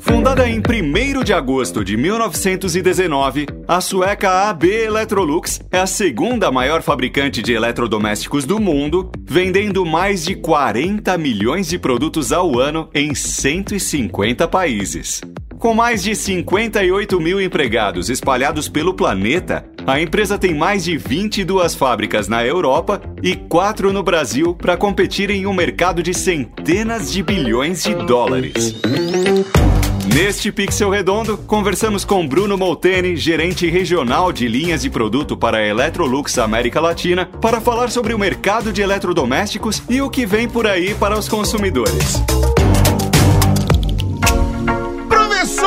Fundada em 1 de agosto de 1919, a sueca AB Electrolux é a segunda maior fabricante de eletrodomésticos do mundo, vendendo mais de 40 milhões de produtos ao ano em 150 países. Com mais de 58 mil empregados espalhados pelo planeta, a empresa tem mais de 22 fábricas na Europa e 4 no Brasil para competir em um mercado de centenas de bilhões de dólares. Neste Pixel Redondo, conversamos com Bruno Molteni, gerente regional de linhas de produto para a Electrolux América Latina, para falar sobre o mercado de eletrodomésticos e o que vem por aí para os consumidores.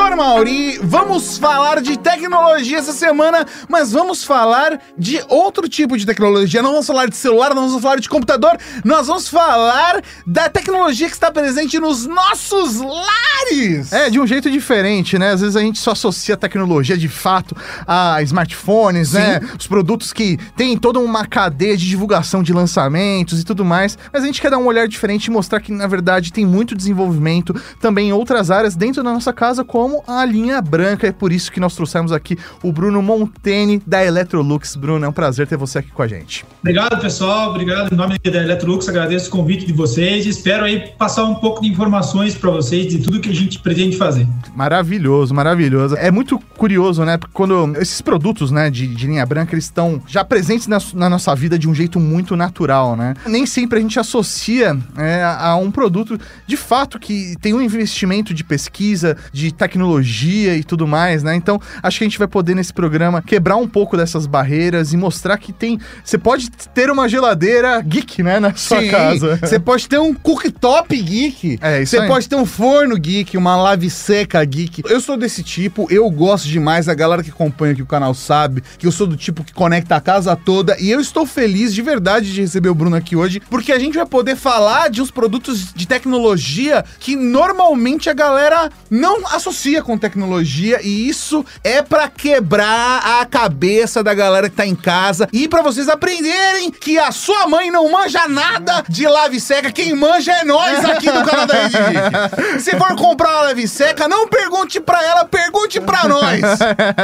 Professor Mauri, vamos falar de tecnologia essa semana, mas vamos falar de outro tipo de tecnologia. Não vamos falar de celular, não vamos falar de computador, nós vamos falar da tecnologia que está presente nos nossos lares. É, de um jeito diferente, né? Às vezes a gente só associa a tecnologia de fato a smartphones, né? Os produtos que têm toda uma cadeia de divulgação de lançamentos e tudo mais. Mas a gente quer dar um olhar diferente e mostrar que, na verdade, tem muito desenvolvimento também em outras áreas dentro da nossa casa, como a linha branca. É por isso que nós trouxemos aqui o Bruno Monteni da Electrolux. Bruno, é um prazer ter você aqui com a gente. Obrigado, pessoal. Obrigado em nome da Electrolux. Agradeço o convite de vocês. Espero aí passar um pouco de informações para vocês de tudo que a gente pretende fazer. Maravilhoso, maravilhoso. É muito curioso, né? Porque quando esses produtos, né, de, de linha branca, eles estão já presentes na, na, nossa vida de um jeito muito natural, né? Nem sempre a gente associa é, a um produto de fato que tem um investimento de pesquisa, de tecnologia e tudo mais, né? Então, acho que a gente vai poder nesse programa quebrar um pouco dessas barreiras e mostrar que tem. Você pode ter uma geladeira geek, né, na sua Sim, casa. Você pode ter um cooktop geek. É, isso Você pode ter um forno geek, uma lave seca geek. Eu sou desse tipo, eu gosto demais, a galera que acompanha aqui o canal sabe que eu sou do tipo que conecta a casa toda e eu estou feliz de verdade de receber o Bruno aqui hoje, porque a gente vai poder falar de uns produtos de tecnologia que normalmente a galera não associa com tecnologia e isso é pra quebrar a cabeça da galera que tá em casa e pra vocês aprenderem que a sua mãe não manja nada de lave seca, quem manja é nós aqui do canal da Rede Geek. Se for comprar uma lave seca, não pergunte pra ela, pergunte pra nós.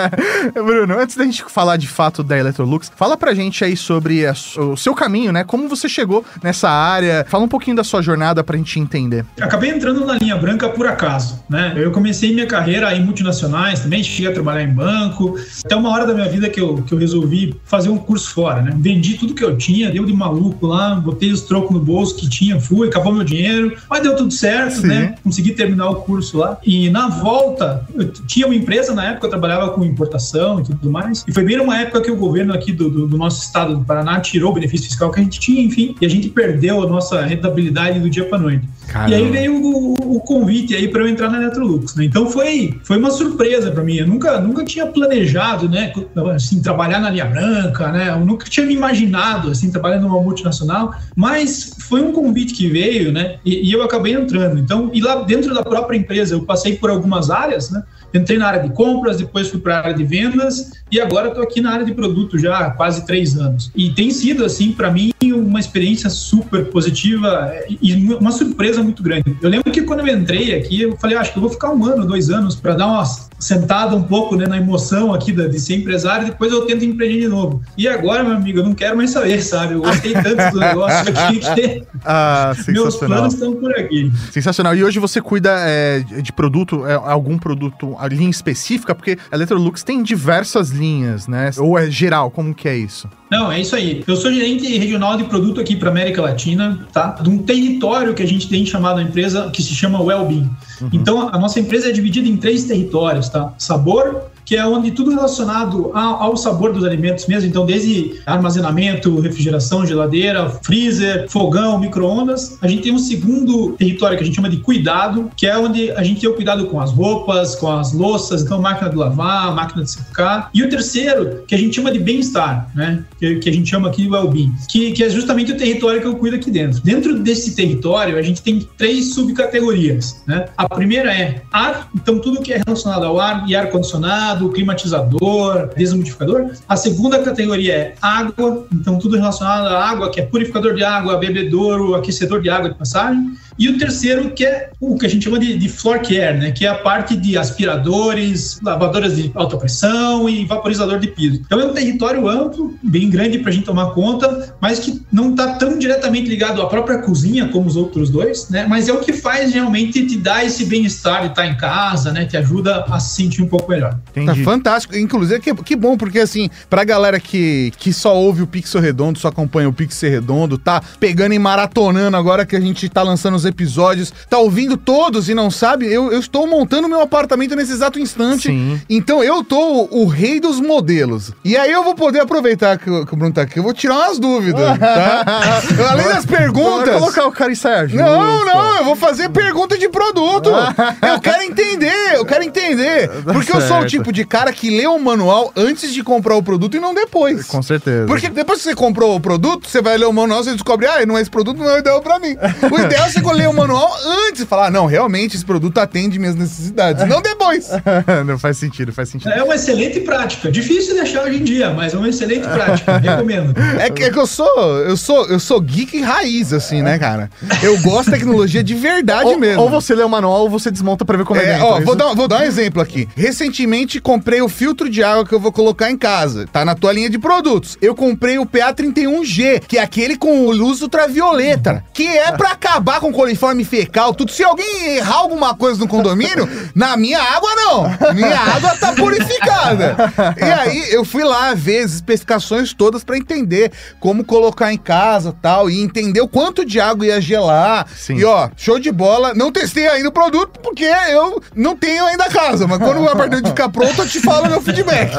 Bruno, antes da gente falar de fato da Electrolux, fala pra gente aí sobre a o seu caminho, né? Como você chegou nessa área. Fala um pouquinho da sua jornada pra gente entender. Acabei entrando na linha branca por acaso, né? Eu comecei minha carreira em multinacionais também, cheguei a trabalhar em banco. Até uma hora da minha vida que eu, que eu resolvi fazer um curso fora, né? Vendi tudo que eu tinha, deu de maluco lá, botei os trocos no bolso que tinha, fui, acabou meu dinheiro, mas deu tudo certo, Sim. né? Consegui terminar o curso lá. E na volta, eu tinha uma empresa na época, eu trabalhava com importação e tudo mais. E foi bem numa época que o governo aqui do, do- do nosso estado do Paraná tirou o benefício fiscal que a gente tinha, enfim, e a gente perdeu a nossa rentabilidade do dia para noite. Caramba. E aí veio o, o convite aí para eu entrar na Electrolux, né? Então foi, foi uma surpresa para mim. Eu nunca, nunca tinha planejado, né, assim, trabalhar na linha branca, né? Eu nunca tinha me imaginado assim trabalhar numa multinacional, mas foi um convite que veio, né? E, e eu acabei entrando. Então, e lá dentro da própria empresa eu passei por algumas áreas, né? Entrei na área de compras, depois fui para a área de vendas e agora estou aqui na área de produto já há quase três anos. E tem sido, assim, para mim, uma experiência super positiva e uma surpresa muito grande. Eu lembro que quando eu entrei aqui, eu falei, "Ah, acho que eu vou ficar um ano, dois anos para dar uma sentada um pouco né, na emoção aqui da- de ser empresário, depois eu tento empreender de novo. E agora, meu amigo, eu não quero mais saber, sabe? Eu gostei tanto do negócio aqui que Ah, meus planos estão por aqui. Sensacional. E hoje você cuida é, de produto, é, algum produto, a linha específica? Porque a Electrolux tem diversas linhas, né? Ou é geral? Como que é isso? Não, é isso aí. Eu sou gerente regional de produto aqui para América Latina, tá? De um território que a gente tem chamado a empresa que se chama Wellbeing. Então, a nossa empresa é dividida em três territórios, tá? Sabor, que é onde tudo relacionado a- ao sabor dos alimentos mesmo, então desde armazenamento, refrigeração, geladeira, freezer, fogão, micro-ondas. A gente tem um segundo território que a gente chama de cuidado, que é onde a gente tem o cuidado com as roupas, com as louças, então máquina de lavar, máquina de secar. E o terceiro, que a gente chama de bem-estar, né? Que, que a gente chama aqui de well-being, que, que é justamente o território que eu cuido aqui dentro. Dentro desse território, a gente tem três subcategorias, né? A primeira é ar, então tudo que é relacionado ao ar e ar-condicionado, climatizador, deshumidificador. A segunda categoria é água, então tudo relacionado à água, que é purificador de água, bebedouro, aquecedor de água de passagem. E o terceiro, que é o que a gente chama de, de floor care, né? Que é a parte de aspiradores, lavadoras de alta pressão e vaporizador de piso. Então é um território amplo, bem grande para a gente tomar conta, mas que não está tão diretamente ligado à própria cozinha como os outros dois, né? Mas é o que faz realmente te dar esse bem-estar de estar em casa, né? Te ajuda a se sentir um pouco melhor. Tá fantástico. Inclusive, que, que bom, porque assim, pra galera que, que só ouve o Pixel Redondo, só acompanha o Pixel Redondo, tá pegando e maratonando agora que a gente tá lançando os episódios, tá ouvindo todos e não sabe, eu, eu estou montando meu apartamento nesse exato instante. Sim. Então eu tô o rei dos modelos. E aí eu vou poder aproveitar que, o- que o Bruno tá aqui, eu vou tirar umas dúvidas, tá? Além das perguntas. Vai colocar o cara em saia justa. Não, não, eu vou fazer pergunta de produto. Eu quero entender, eu quero entender. Porque eu sou o tipo de cara que lê o manual antes de comprar o produto e não depois. Com certeza. Porque depois que você comprou o produto, você vai ler o manual, você descobre, ah, não é esse produto, não é o ideal pra mim. O ideal é você ler o manual antes e falar, ah, não, realmente esse produto atende minhas necessidades. Não depois. não faz sentido, faz sentido. É uma excelente prática. Difícil de achar hoje em dia, mas é uma excelente prática. Recomendo. É que, é que eu sou, eu sou, eu sou geek raiz, assim, né, cara? Eu gosto de tecnologia de verdade Ou, mesmo. ou você lê o manual ou você desmonta pra ver como é, É, dentro. ó, isso? vou, dar, vou dar um exemplo aqui. Recentemente comprei o filtro de água que eu vou colocar em casa. Tá na tua linha de produtos. Eu comprei o PA31G, que é aquele com luz ultravioleta, que é pra acabar com coliforme fecal, tudo. Se alguém errar alguma coisa no condomínio, na minha água não. Minha água tá purificada. E aí eu fui lá ver as especificações todas pra entender como colocar em casa tal, e entender o quanto de água ia gelar. Sim. E ó, show de bola. Não testei ainda o produto porque eu não tenho ainda a casa, mas quando o apartamento ficar pronto, eu te falo meu feedback.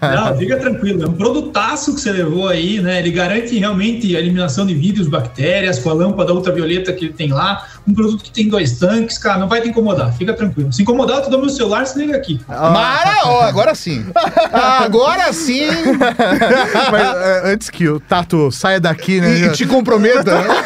Não, fica tranquilo. É um produtaço que você levou aí, né? Ele garante realmente a eliminação de vírus, bactérias, com a lâmpada ultravioleta que ele tem lá. Um produto que tem dois tanques, cara, não vai te incomodar. Fica tranquilo. Se incomodar, tu dá meu celular, se liga aqui. Mara, ó, agora sim. Agora sim. Mas é, antes que o Tato saia daqui, né? E te comprometa. né?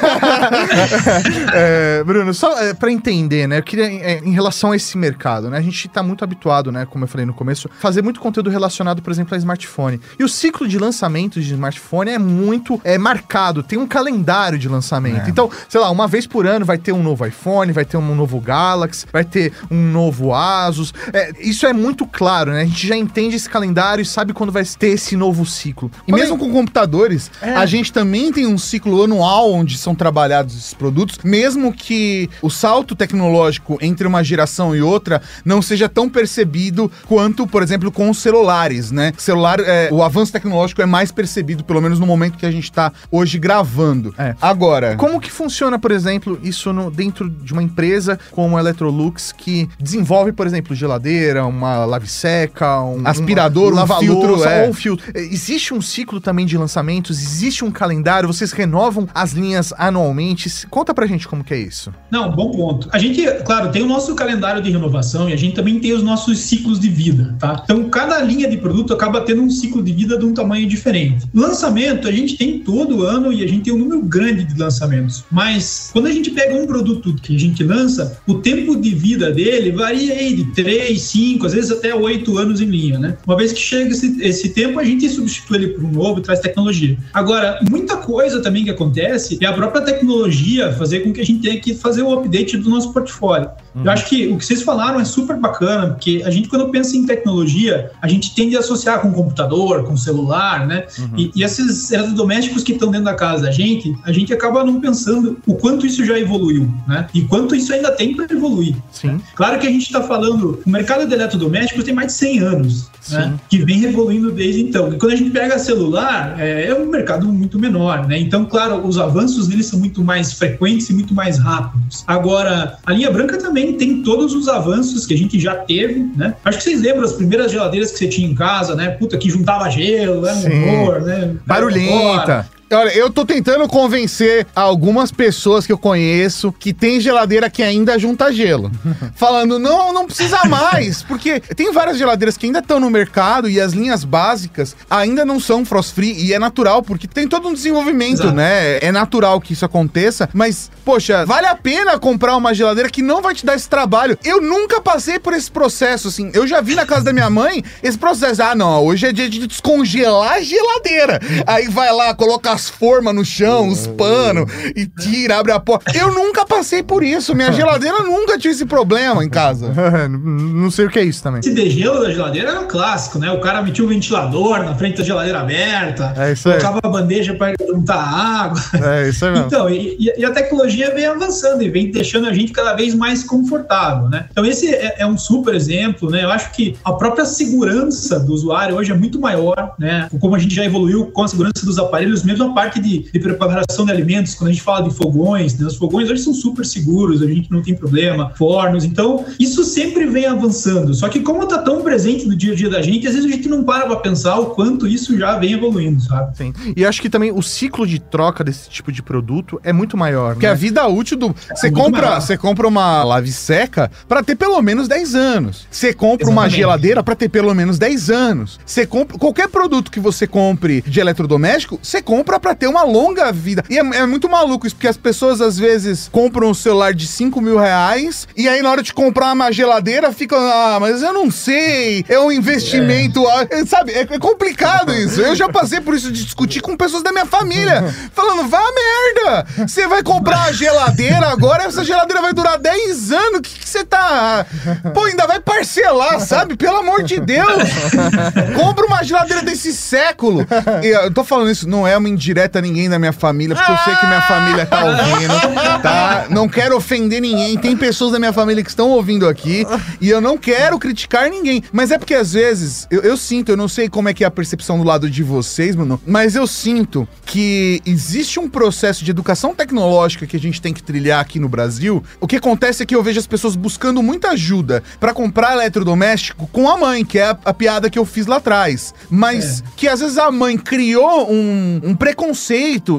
É, Bruno, só é, para entender, né? Eu queria, é, em relação a esse mercado, né? A gente tá muito habituado, né? Como eu falei no começo, fazer muito conteúdo relacionado, por exemplo, a smartphone. E o ciclo de lançamentos de smartphone é muito é, marcado, tem um calendário de lançamento. Então, sei lá, uma vez por ano vai ter um novo iPhone, vai ter um novo Galaxy, vai ter um novo Asus. É, isso é muito claro, né? A gente já entende esse calendário e sabe quando vai ter esse novo ciclo. E mesmo com computadores, a gente também tem um ciclo anual onde são trabalhados esses produtos, mesmo que o salto tecnológico entre uma geração e outra não seja tão percebido quanto, por exemplo, com os celulares, né? Celular, é, o avanço tecnológico é mais percebido, pelo menos no momento que a gente tá hoje gravando. É. Agora, Como que funciona, por exemplo, isso no- dentro de uma empresa como a Electrolux que desenvolve, por exemplo, geladeira, uma lave seca, um Aspirador, um lava-louça filtro, é. ou um filtro. É, Existe um ciclo também de lançamentos? Existe um calendário? Vocês renovam as linhas anualmente? Conta pra gente como que é isso. Não, bom ponto. A gente, claro, tem o nosso calendário de renovação e a gente também tem os nossos ciclos de vida, tá? Então, cada linha de produto acaba tendo um ciclo de vida de um tamanho diferente. Lançamento, a gente tem todo ano e a gente tem um número grande de lançamentos. Mas, quando a gente pega um produto que a gente lança, o tempo de vida dele varia aí de 3, 5, às vezes até 8 anos em linha, né? Uma vez que chega esse, esse tempo, a gente substitui ele por um novo e traz tecnologia. Agora, muita coisa também que acontece é a própria tecnologia fazer com que a gente tenha que fazer o update do nosso portfólio. Eu acho que o que vocês falaram é super bacana, porque a gente, quando pensa em tecnologia, a gente tende a associar com computador, com celular, né? E, e esses eletrodomésticos que estão dentro da casa da gente, a gente acaba não pensando o quanto isso já evoluiu, né? E quanto isso ainda tem para evoluir. Sim. Claro que a gente está falando, o mercado de eletrodomésticos tem mais de 100 anos, né? Que vem evoluindo desde então. E quando a gente pega celular, é, é um mercado muito menor, né? Então, claro, os avanços deles são muito mais frequentes e muito mais rápidos. Agora, a linha branca também tem todos os avanços que a gente já teve, né? Acho que vocês lembram as primeiras geladeiras que você tinha em casa, né? Puta, que juntava gelo, era Sim. horror, né? Barulhenta. Olha, eu tô tentando convencer algumas pessoas que eu conheço que tem geladeira que ainda junta gelo. Falando, não, não precisa mais. Porque tem várias geladeiras que ainda estão no mercado e as linhas básicas ainda não são frost free. E é natural, porque tem todo um desenvolvimento, Exato. né? É natural que isso aconteça. Mas, poxa, vale a pena comprar uma geladeira que não vai te dar esse trabalho. Eu nunca passei por esse processo, assim. Eu já vi na casa da minha mãe esse processo. Ah, não, hoje é dia de descongelar a geladeira. Aí vai lá, coloca as formas no chão, os panos, e tira, abre a porta. Eu nunca passei por isso. Minha geladeira nunca tinha esse problema em casa. não sei o que é isso também. Esse degelo da geladeira era um clássico, né? O cara metia um ventilador na frente da geladeira aberta, é isso aí. colocava a bandeja para juntar água. É isso aí mesmo. Então, e, e, a tecnologia vem avançando e vem deixando a gente cada vez mais confortável, né? Então, esse é, é um super exemplo, né? Eu acho que a própria segurança do usuário hoje é muito maior, né? Como a gente já evoluiu com a segurança dos aparelhos, mesmo a parte de, de preparação de alimentos, quando a gente fala de fogões, né? os fogões hoje são super seguros, a gente não tem problema, fornos, então isso sempre vem avançando. Só que como está tão presente no dia a dia da gente, às vezes a gente não para para pensar o quanto isso já vem evoluindo, sabe? Sim. E acho que também o ciclo de troca desse tipo de produto é muito maior, Porque né? a vida útil do. Você é compra, você compra uma lave seca para ter pelo menos 10 anos. Você compra Exatamente. uma geladeira para ter pelo menos 10 anos. Você compra qualquer produto que você compre de eletrodoméstico, você compra para ter uma longa vida. E é, é, muito maluco isso, porque as pessoas às vezes compram um celular de 5 mil reais e aí na hora de comprar uma geladeira ficam, ah, mas eu não sei, é um investimento, é. sabe? É, é complicado isso. Eu já passei por isso de discutir com pessoas da minha família, falando, vá merda, você vai comprar a geladeira agora, essa geladeira vai durar 10 anos, o que você tá... Pô, ainda vai parcelar, sabe? Pelo amor de Deus! Compra uma geladeira desse século. Eu tô falando isso, não é uma indireta a ninguém da minha família, porque eu sei que minha família tá ouvindo, tá? Não quero ofender ninguém. Tem pessoas da minha família que estão ouvindo aqui e eu não quero criticar ninguém. Mas é porque às vezes eu, eu sinto, eu não sei como é que é a percepção do lado de vocês, mano, mas eu sinto que existe um processo de educação tecnológica que a gente tem que trilhar aqui no Brasil. O que acontece é que eu vejo as pessoas buscando muita ajuda para comprar eletrodoméstico com a mãe, que é a, a, piada que eu fiz lá atrás. Mas é. que às vezes a mãe criou um, um preconceito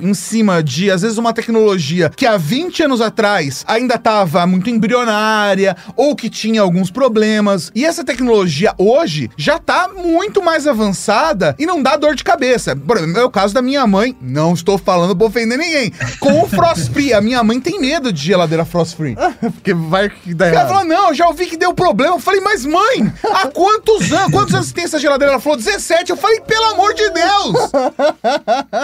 em cima de, às vezes, uma tecnologia que há 20 anos atrás ainda estava muito embrionária ou que tinha alguns problemas. E essa tecnologia hoje já está muito mais avançada e não dá dor de cabeça. Por exemplo, é o caso da minha mãe, não estou falando pra ofender ninguém, com o Frost Free. A minha mãe tem medo de geladeira Frost Free. Porque vai que dá Ela falou, não, já ouvi que deu problema. Eu falei, mas mãe, há quantos anos? Quantos anos tem essa geladeira? Ela falou, 17. Eu falei, pelo amor de Deus!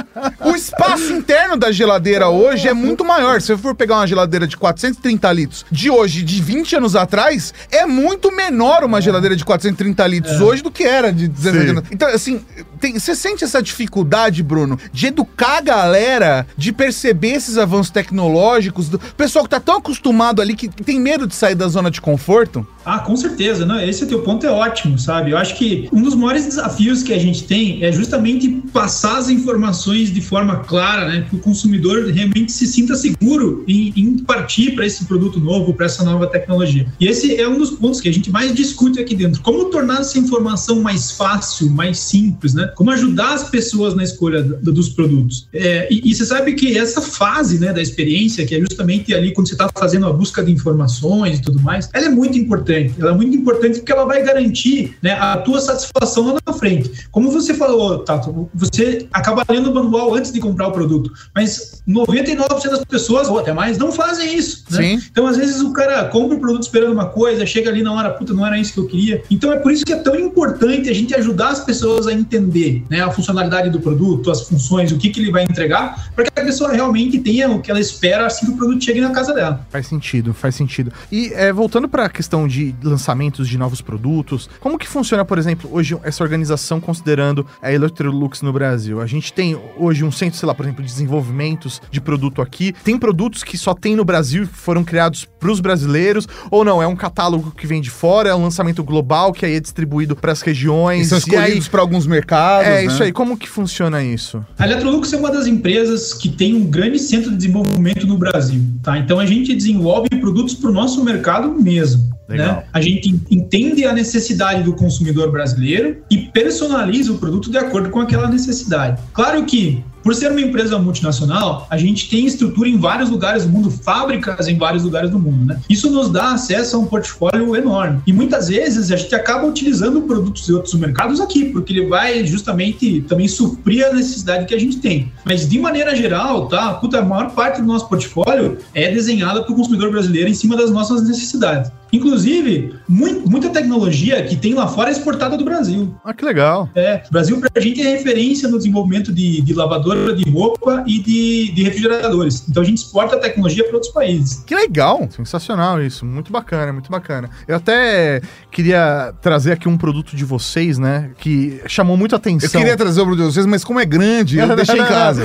o espaço interno da geladeira hoje é muito maior. Se eu for pegar uma geladeira de 430 litros de hoje, de 20 anos atrás, é muito menor uma geladeira de 430 litros é. hoje do que era de 17 anos. Então, assim, tem, você sente essa dificuldade, Bruno, de educar a galera, de perceber esses avanços tecnológicos, do pessoal que tá tão acostumado ali que tem medo de sair da zona de conforto? Ah, com certeza, né? Esse teu ponto é ótimo, sabe? Eu acho que um dos maiores desafios que a gente tem é justamente passar as informações de forma clara, né? Que o consumidor realmente se sinta seguro em, em partir para esse produto novo, para essa nova tecnologia. E esse é um dos pontos que a gente mais discute aqui dentro. Como tornar essa informação mais fácil, mais simples, né? Como ajudar as pessoas na escolha dos produtos. É, e, e, você sabe que essa fase, né, da experiência, que é justamente ali quando você está fazendo a busca de informações e tudo mais, ela é muito importante. Ela é muito importante porque ela vai garantir né, a tua satisfação lá na frente. Como você falou, Tato, você acaba lendo o manual antes de comprar o produto, mas 99% das pessoas, ou até mais, não fazem isso. Né? Então, às vezes, o cara compra o produto esperando uma coisa, chega ali na hora, puta, não era isso que eu queria. Então, é por isso que é tão importante a gente ajudar as pessoas a entender né, a funcionalidade do produto, as funções, o que, que ele vai entregar, para que a pessoa realmente tenha o que ela espera assim que o produto chegue na casa dela. Faz sentido, faz sentido. E é, voltando para a questão de lançamentos de novos produtos, como que funciona, por exemplo, hoje essa organização considerando a Electrolux no Brasil? A gente tem hoje um centro, sei lá, por exemplo, de desenvolvimentos de produto aqui. Tem produtos que só tem no Brasil e foram criados para os brasileiros, ou não? É um catálogo que vem de fora, é um lançamento global que aí é distribuído para as regiões. E são escolhidos para alguns mercados. É, né? isso aí. Como que funciona isso? A Electrolux é uma das empresas que tem um grande centro de desenvolvimento no Brasil, tá? Então a gente desenvolve produtos para o nosso mercado mesmo. Né? A gente entende a necessidade do consumidor brasileiro e personaliza o produto de acordo com aquela necessidade. Claro que por ser uma empresa multinacional, a gente tem estrutura em vários lugares do mundo, fábricas em vários lugares do mundo, né? Isso nos dá acesso a um portfólio enorme. E muitas vezes a gente acaba utilizando produtos de outros mercados aqui, porque ele vai justamente também suprir a necessidade que a gente tem. Mas de maneira geral, tá? Puta, a maior parte do nosso portfólio é desenhada para o consumidor brasileiro em cima das nossas necessidades. Inclusive, muito, muita tecnologia que tem lá fora é exportada do Brasil. Ah, que legal. É, o Brasil pra gente é referência no desenvolvimento de, de lavadora de roupa e de, de refrigeradores. Então a gente exporta a tecnologia para outros países. Que legal. Sensacional isso. Muito bacana, muito bacana. Eu até queria trazer aqui um produto de vocês, né? Que chamou muito atenção. Eu queria trazer o produto de vocês, mas como é grande, eu deixei em casa.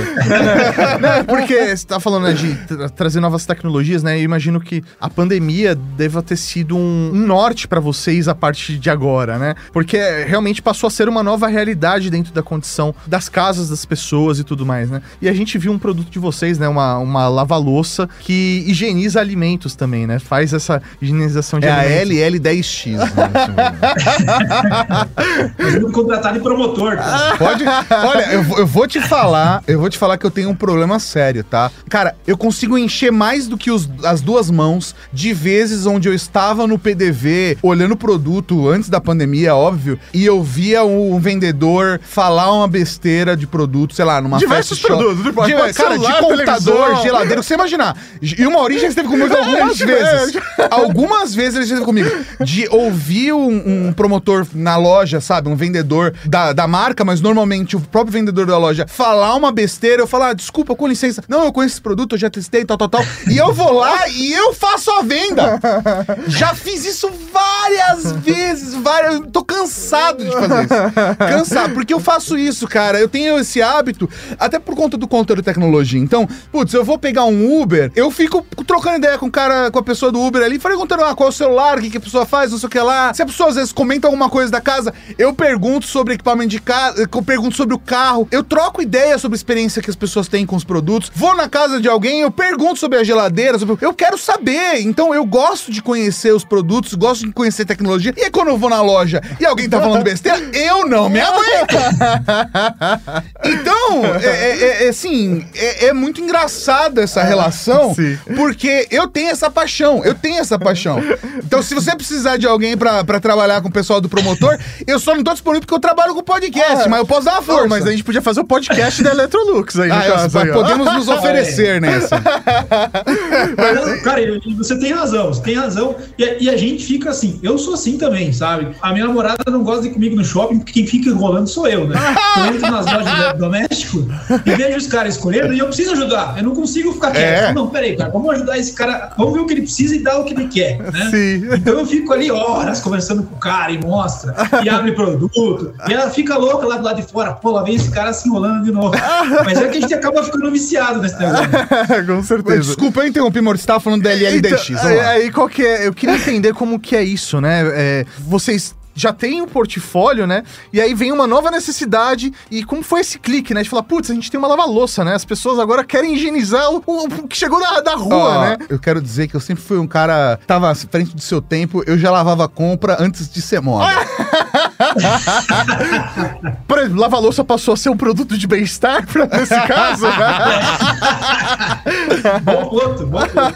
Não, é porque você tá falando né, de tra- trazer novas tecnologias, né? Eu imagino que a pandemia deva ter sido um, um norte pra vocês a partir de agora, né? Porque realmente passou a ser uma nova realidade dentro da condição das casas das pessoas e tudo mais, né? E a gente viu um produto de vocês, né? Uma, uma lava-louça que higieniza alimentos também, né? Faz essa higienização de É a alimentos. LL10X. Né? Nós vamos contratar de promotor. Tá? Pode? Olha, eu, vou- eu vou te falar, eu vou te falar que eu tenho um problema sério, tá? Cara, eu consigo encher mais do que os- as duas mãos de vezes onde eu estava no PDV olhando o produto antes da pandemia, óbvio, e eu via um vendedor falar uma besteira de produto, sei lá, numa Diversos fast produtos, tipo, de, cara, de celular, computador, televisão. geladeira, você imaginar. E uma origem esteve comigo algumas É, vezes. Algumas vezes ele esteve comigo. De ouvir um, um promotor na loja, sabe? Um vendedor da, da marca, mas normalmente o próprio vendedor da loja falar uma besteira, eu falar, ah, desculpa, com licença. Não, eu conheço esse produto, eu já testei, tal, tal, tal. E eu vou lá e eu faço a venda. Já fiz isso várias vezes, várias. Tô cansado de fazer isso. Cansado, porque eu faço isso, cara. Eu tenho esse hábito, até por conta do conteúdo de tecnologia. Então, putz, eu vou pegar um Uber, eu fico trocando ideia com o cara, com a pessoa do Uber ali, perguntando ah, qual é o celular, o que, que a pessoa faz, não sei o que lá. Se a pessoa às vezes comenta alguma coisa da casa, eu pergunto sobre equipamento de casa, eu pergunto sobre o carro, eu troco ideia sobre a experiência que as pessoas têm com os produtos. Vou na casa de alguém, eu pergunto sobre a geladeira, sobre... eu quero saber. Então eu gosto de conhecer os produtos, gosto de conhecer tecnologia. E aí quando eu vou na loja e alguém tá falando besteira, eu não me aguento. Então, é, é- é- assim, é, é muito engraçada essa relação, sim. porque eu tenho essa paixão, eu tenho essa paixão. Então, se você precisar de alguém pra, pra trabalhar com o pessoal do promotor, eu só não tô disponível porque eu trabalho com podcast, mas eu posso dar uma força. Não, mas a gente podia fazer o podcast da Electrolux aí, Ah, caso. aí, podemos nos oferecer nessa. Mas, cara, você tem razão, você tem razão. E, a- e a gente fica assim, eu sou assim também, sabe? A minha namorada não gosta de ir comigo no shopping, porque quem fica enrolando sou eu, né? Eu entro nas lojas de doméstico e vejo os caras escolhendo e eu preciso ajudar. Eu não consigo ficar quieto. É. Não, peraí, cara, vamos ajudar esse cara, vamos ver o que ele precisa e dar o que ele quer, né? Sim. Então eu fico ali horas conversando com o cara e mostra, e abre produto, e ela fica louca lá do lado de fora, pô, lá vem esse cara se enrolando de novo. Mas é que a gente acaba ficando viciado nesse negócio. Com certeza. Desculpa, eu interrompi, Maurício, você tava falando da LL10X. Então, vamos lá. aí, qual que é? Eu queria entender como que é isso, né? É, vocês já têm um portfólio, né? E aí vem uma nova necessidade. E como foi esse clique, né? De falar, putz, a gente tem uma lava-louça, né? As pessoas agora querem higienizar o, o- o que chegou da, da rua, Ó, né? Eu quero dizer que eu sempre fui um cara tava à frente do seu tempo, eu já lavava compra antes de ser moda. Por exemplo, lava-louça passou a ser um produto de bem-estar nesse caso, né? bom ponto, bom ponto.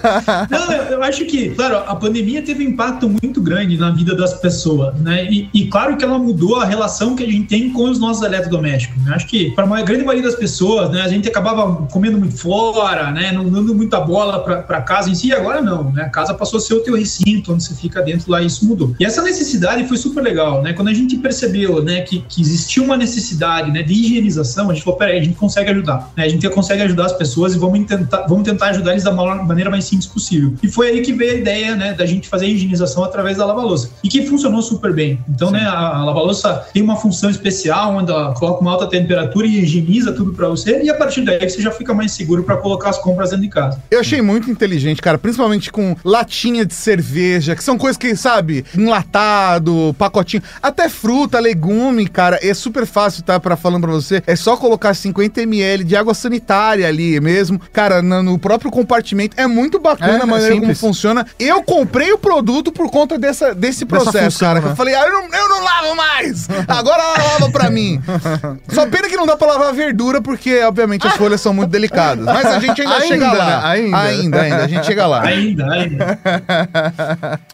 Não, eu eu acho que, claro, a pandemia teve um impacto muito grande na vida das pessoas, né? E, e claro que ela mudou a relação que a gente tem com os nossos eletrodomésticos. Né? Acho que para a grande maioria das pessoas, né, a gente acabava comendo muito fora, né? Não dando muita bola para casa em si. Agora não, né? A casa passou a ser o teu recinto, onde você fica dentro lá, e isso mudou. E essa necessidade foi super legal, né? Quando a gente percebeu, né, que, que existia uma necessidade, né, de higienização, a gente falou, peraí, a gente consegue ajudar, né? A gente consegue ajudar as pessoas e vamos tentar, vamos tentar ajudar eles da maneira mais simples possível. E foi aí que veio a ideia, né, da gente fazer a higienização através da lava-louça. E que funcionou super bem. Então, né, a, a lava-louça tem uma função especial, onde ela coloca uma alta temperatura e higieniza tudo para você, e a partir daí você já fica mais seguro para colocar as compras dentro de casa. Eu achei muito inteligente, cara, principalmente com latinha de cerveja, que são coisas que, sabe, enlatado, pacotinho, até fruta, legume, cara, é super fácil, tá, pra falando pra você, é só colocar 50 ml de água sanitária ali mesmo, cara, no, no próprio compartimento, é muito bacana É, a maneira é como funciona. Eu comprei o produto por conta dessa, desse processo, função, cara, né? eu falei, ah, eu não, eu não lavo mais, agora ela lava pra mim. Só pena que não dá pra lavar verdura, porque, obviamente, as folhas são muito delicadas, mas a gente ainda, Ainda, chega lá. né? Ainda. ainda, ainda, a gente chega lá. Ainda, ainda.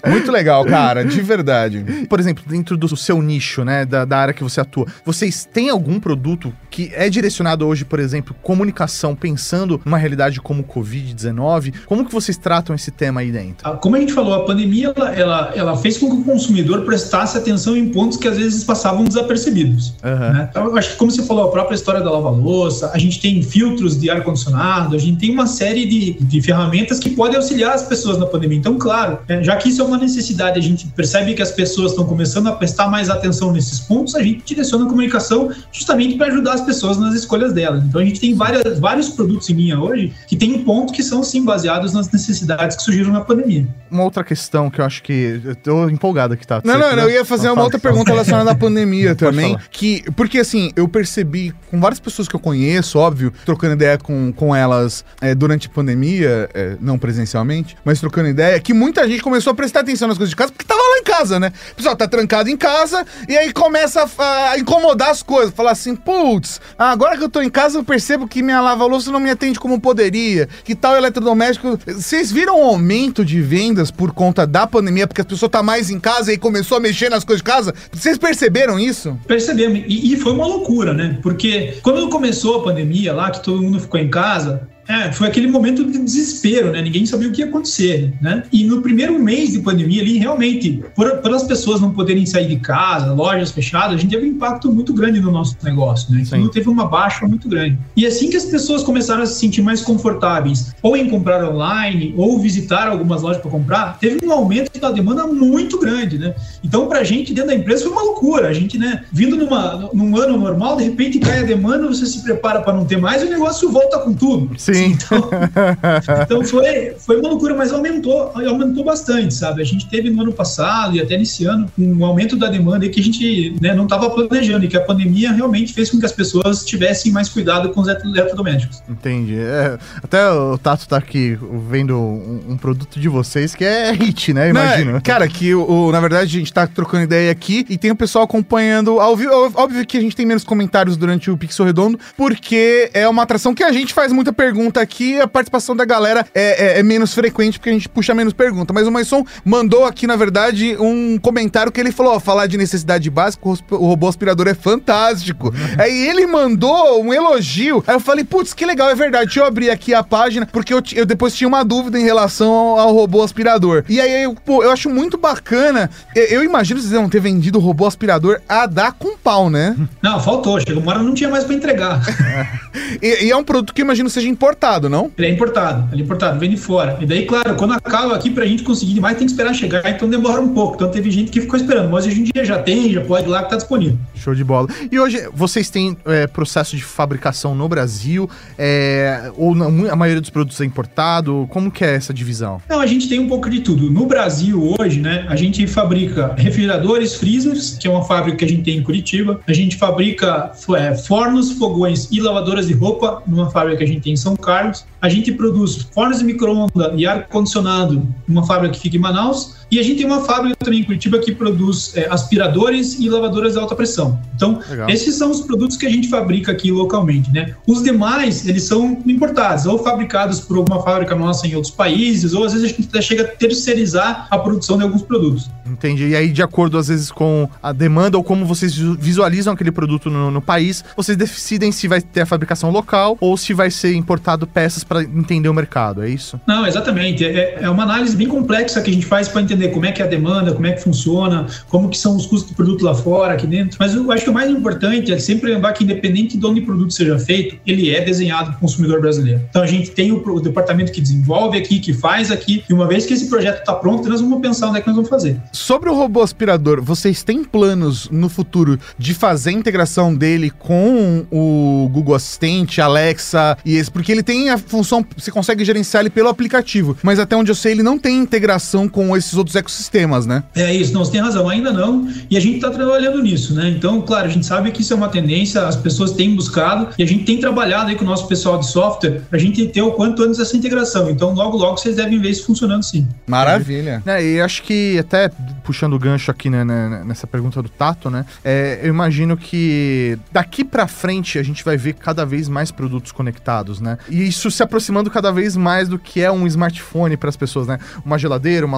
Muito legal, cara, de verdade. Por exemplo, dentro do seu nicho, nicho, né, da, da área que você atua, vocês têm algum produto que é direcionado hoje, por exemplo, comunicação, pensando numa realidade como o Covid-19? Como que vocês tratam esse tema aí dentro? Ah, como a gente falou, a pandemia ela, ela, ela, fez com que o consumidor prestasse atenção em pontos que às vezes passavam desapercebidos. Uhum. Né? Então, eu acho que, como você falou, a própria história da lava-louça, a gente tem filtros de ar-condicionado, a gente tem uma série de, de ferramentas que podem auxiliar as pessoas na pandemia. Então, claro, é, já que isso é uma necessidade, a gente percebe que as pessoas estão começando a prestar mais atenção nesses pontos, a gente direciona a comunicação justamente para ajudar as pessoas nas escolhas delas. Então, a gente tem várias, vários produtos em linha hoje que tem um ponto que são, sim, baseados nas necessidades que surgiram na pandemia. Uma outra questão que eu acho que. Eu tô empolgado aqui, tá? Não, não, não, eu ia fazer uma outra pergunta relacionada à pandemia também. Que, porque, assim, eu percebi com várias pessoas que eu conheço, óbvio, trocando ideia com, com elas é, durante a pandemia, é, não presencialmente, mas trocando ideia, que muita gente começou a prestar atenção nas coisas de casa porque tava lá em casa, né? O pessoal tá trancado em casa e aí começa a, a incomodar as coisas. Falar assim, putz, agora que eu tô em casa eu percebo que minha lava-louça não me atende como poderia, que tal eletrodoméstico. Vocês viram um aumento de vendas por conta da pandemia, porque a pessoa tá mais em casa e começou a mexer nas coisas de casa? Vocês perceberam isso? Percebemos. E, e foi uma loucura, né? Porque quando começou a pandemia lá, que todo mundo ficou em casa, é, foi aquele momento de desespero, né? Ninguém sabia o que ia acontecer, né? E no primeiro mês de pandemia ali, realmente, por, por as pessoas não poderem sair de casa, lojas fechadas, a gente teve um impacto muito grande no nosso negócio, né? Então teve uma baixa muito grande. E assim que as pessoas começaram a se sentir mais confortáveis, ou em comprar online, ou visitar algumas lojas para comprar, teve um aumento da demanda muito grande, né? Então, pra gente, dentro da empresa, foi uma loucura. A gente, né, vindo numa, num ano normal, de repente cai a demanda, você se prepara para não ter mais e o negócio volta com tudo. Sim. Sim. Então, então, foi, foi uma loucura, mas aumentou, aumentou bastante, sabe? A gente teve no ano passado e até nesse ano um aumento da demanda que a gente né, não estava planejando e que a pandemia realmente fez com que as pessoas tivessem mais cuidado com os eletrodomésticos. Entendi. É, até o Tato tá aqui vendo um, um, produto de vocês que é hit, né? Imagina. cara, que o, na verdade a gente tá trocando ideia aqui e tem o pessoal acompanhando ao vivo. Óbvio que a gente tem menos comentários durante o Pixel Redondo, porque é uma atração que a gente faz muita pergunta pergunta aqui, a participação da galera é, é, é, menos frequente porque a gente puxa menos pergunta. Mas o Maison mandou aqui, na verdade, um comentário que ele falou: ó, falar de necessidade básica, o robô aspirador é fantástico. Aí ele mandou um elogio. Aí eu falei, putz, que legal, é verdade. Deixa eu abrir aqui a página, porque eu, eu depois tinha uma dúvida em relação ao, ao robô aspirador. E aí, eu, pô, eu acho muito bacana. Eu, eu imagino vocês vão ter vendido o robô aspirador a dar com pau, né? Não, faltou. Chegou uma hora não tinha mais para entregar. e, e, é um produto que eu imagino seja importante importado, não? Ele é importado, ele é importado, vem de fora. E daí, claro, quando acaba aqui, pra gente conseguir demais, tem que esperar chegar, então demora um pouco. Então teve gente que ficou esperando, mas hoje em dia já tem, já pode ir lá que tá disponível. Show de bola. E hoje vocês têm é, processo de fabricação no Brasil, é, ou não, a maioria dos produtos é importado? Como que é essa divisão? Não, a gente tem um pouco de tudo. No Brasil, hoje, né, a gente fabrica refrigeradores, freezers, que é uma fábrica que a gente tem em Curitiba. A gente fabrica é, fornos, fogões e lavadoras de roupa numa fábrica que a gente tem em São Carlos. A gente produz fornos de micro-ondas e ar-condicionado numa fábrica que fica em Manaus. E a gente tem uma fábrica também em Curitiba que produz é, aspiradores e lavadoras de alta pressão. Então, Legal. esses são os produtos que a gente fabrica aqui localmente, né? Os demais, eles são importados, ou fabricados por alguma fábrica nossa em outros países, ou às vezes a gente até chega a terceirizar a produção de alguns produtos. Entendi. E aí, de acordo, às vezes, com a demanda ou como vocês visualizam aquele produto no, no país, vocês decidem se vai ter a fabricação local ou se vai ser importado peças para entender o mercado, é isso? Não, exatamente. É, é uma análise bem complexa que a gente faz para entender entender como é que é a demanda, como é que funciona, como que são os custos do produto lá fora, aqui dentro. Mas eu acho que o mais importante é sempre lembrar que independente de onde o produto seja feito, ele é desenhado para o consumidor brasileiro. Então a gente tem o, departamento que desenvolve aqui, que faz aqui, e uma vez que esse projeto está pronto, nós vamos pensar onde é que nós vamos fazer. Sobre o robô aspirador, vocês têm planos no futuro de fazer a integração dele com o Google Assistente, Alexa e esse? Porque ele tem a função, você consegue gerenciar ele pelo aplicativo, mas até onde eu sei, ele não tem integração com esses outros ecossistemas, né? É isso, não, você tem razão, ainda não. E a gente está trabalhando nisso, né? Então, claro, a gente sabe que isso é uma tendência, as pessoas têm buscado e a gente tem trabalhado aí com o nosso pessoal de software para a gente ter o quanto antes essa integração. Então, logo, logo vocês devem ver isso funcionando sim. Maravilha. É, e acho que até puxando o gancho aqui né, né, nessa pergunta do Tato, né? É, eu imagino que daqui para frente a gente vai ver cada vez mais produtos conectados, né? E isso se aproximando cada vez mais do que é um smartphone para as pessoas, né? Uma geladeira, uma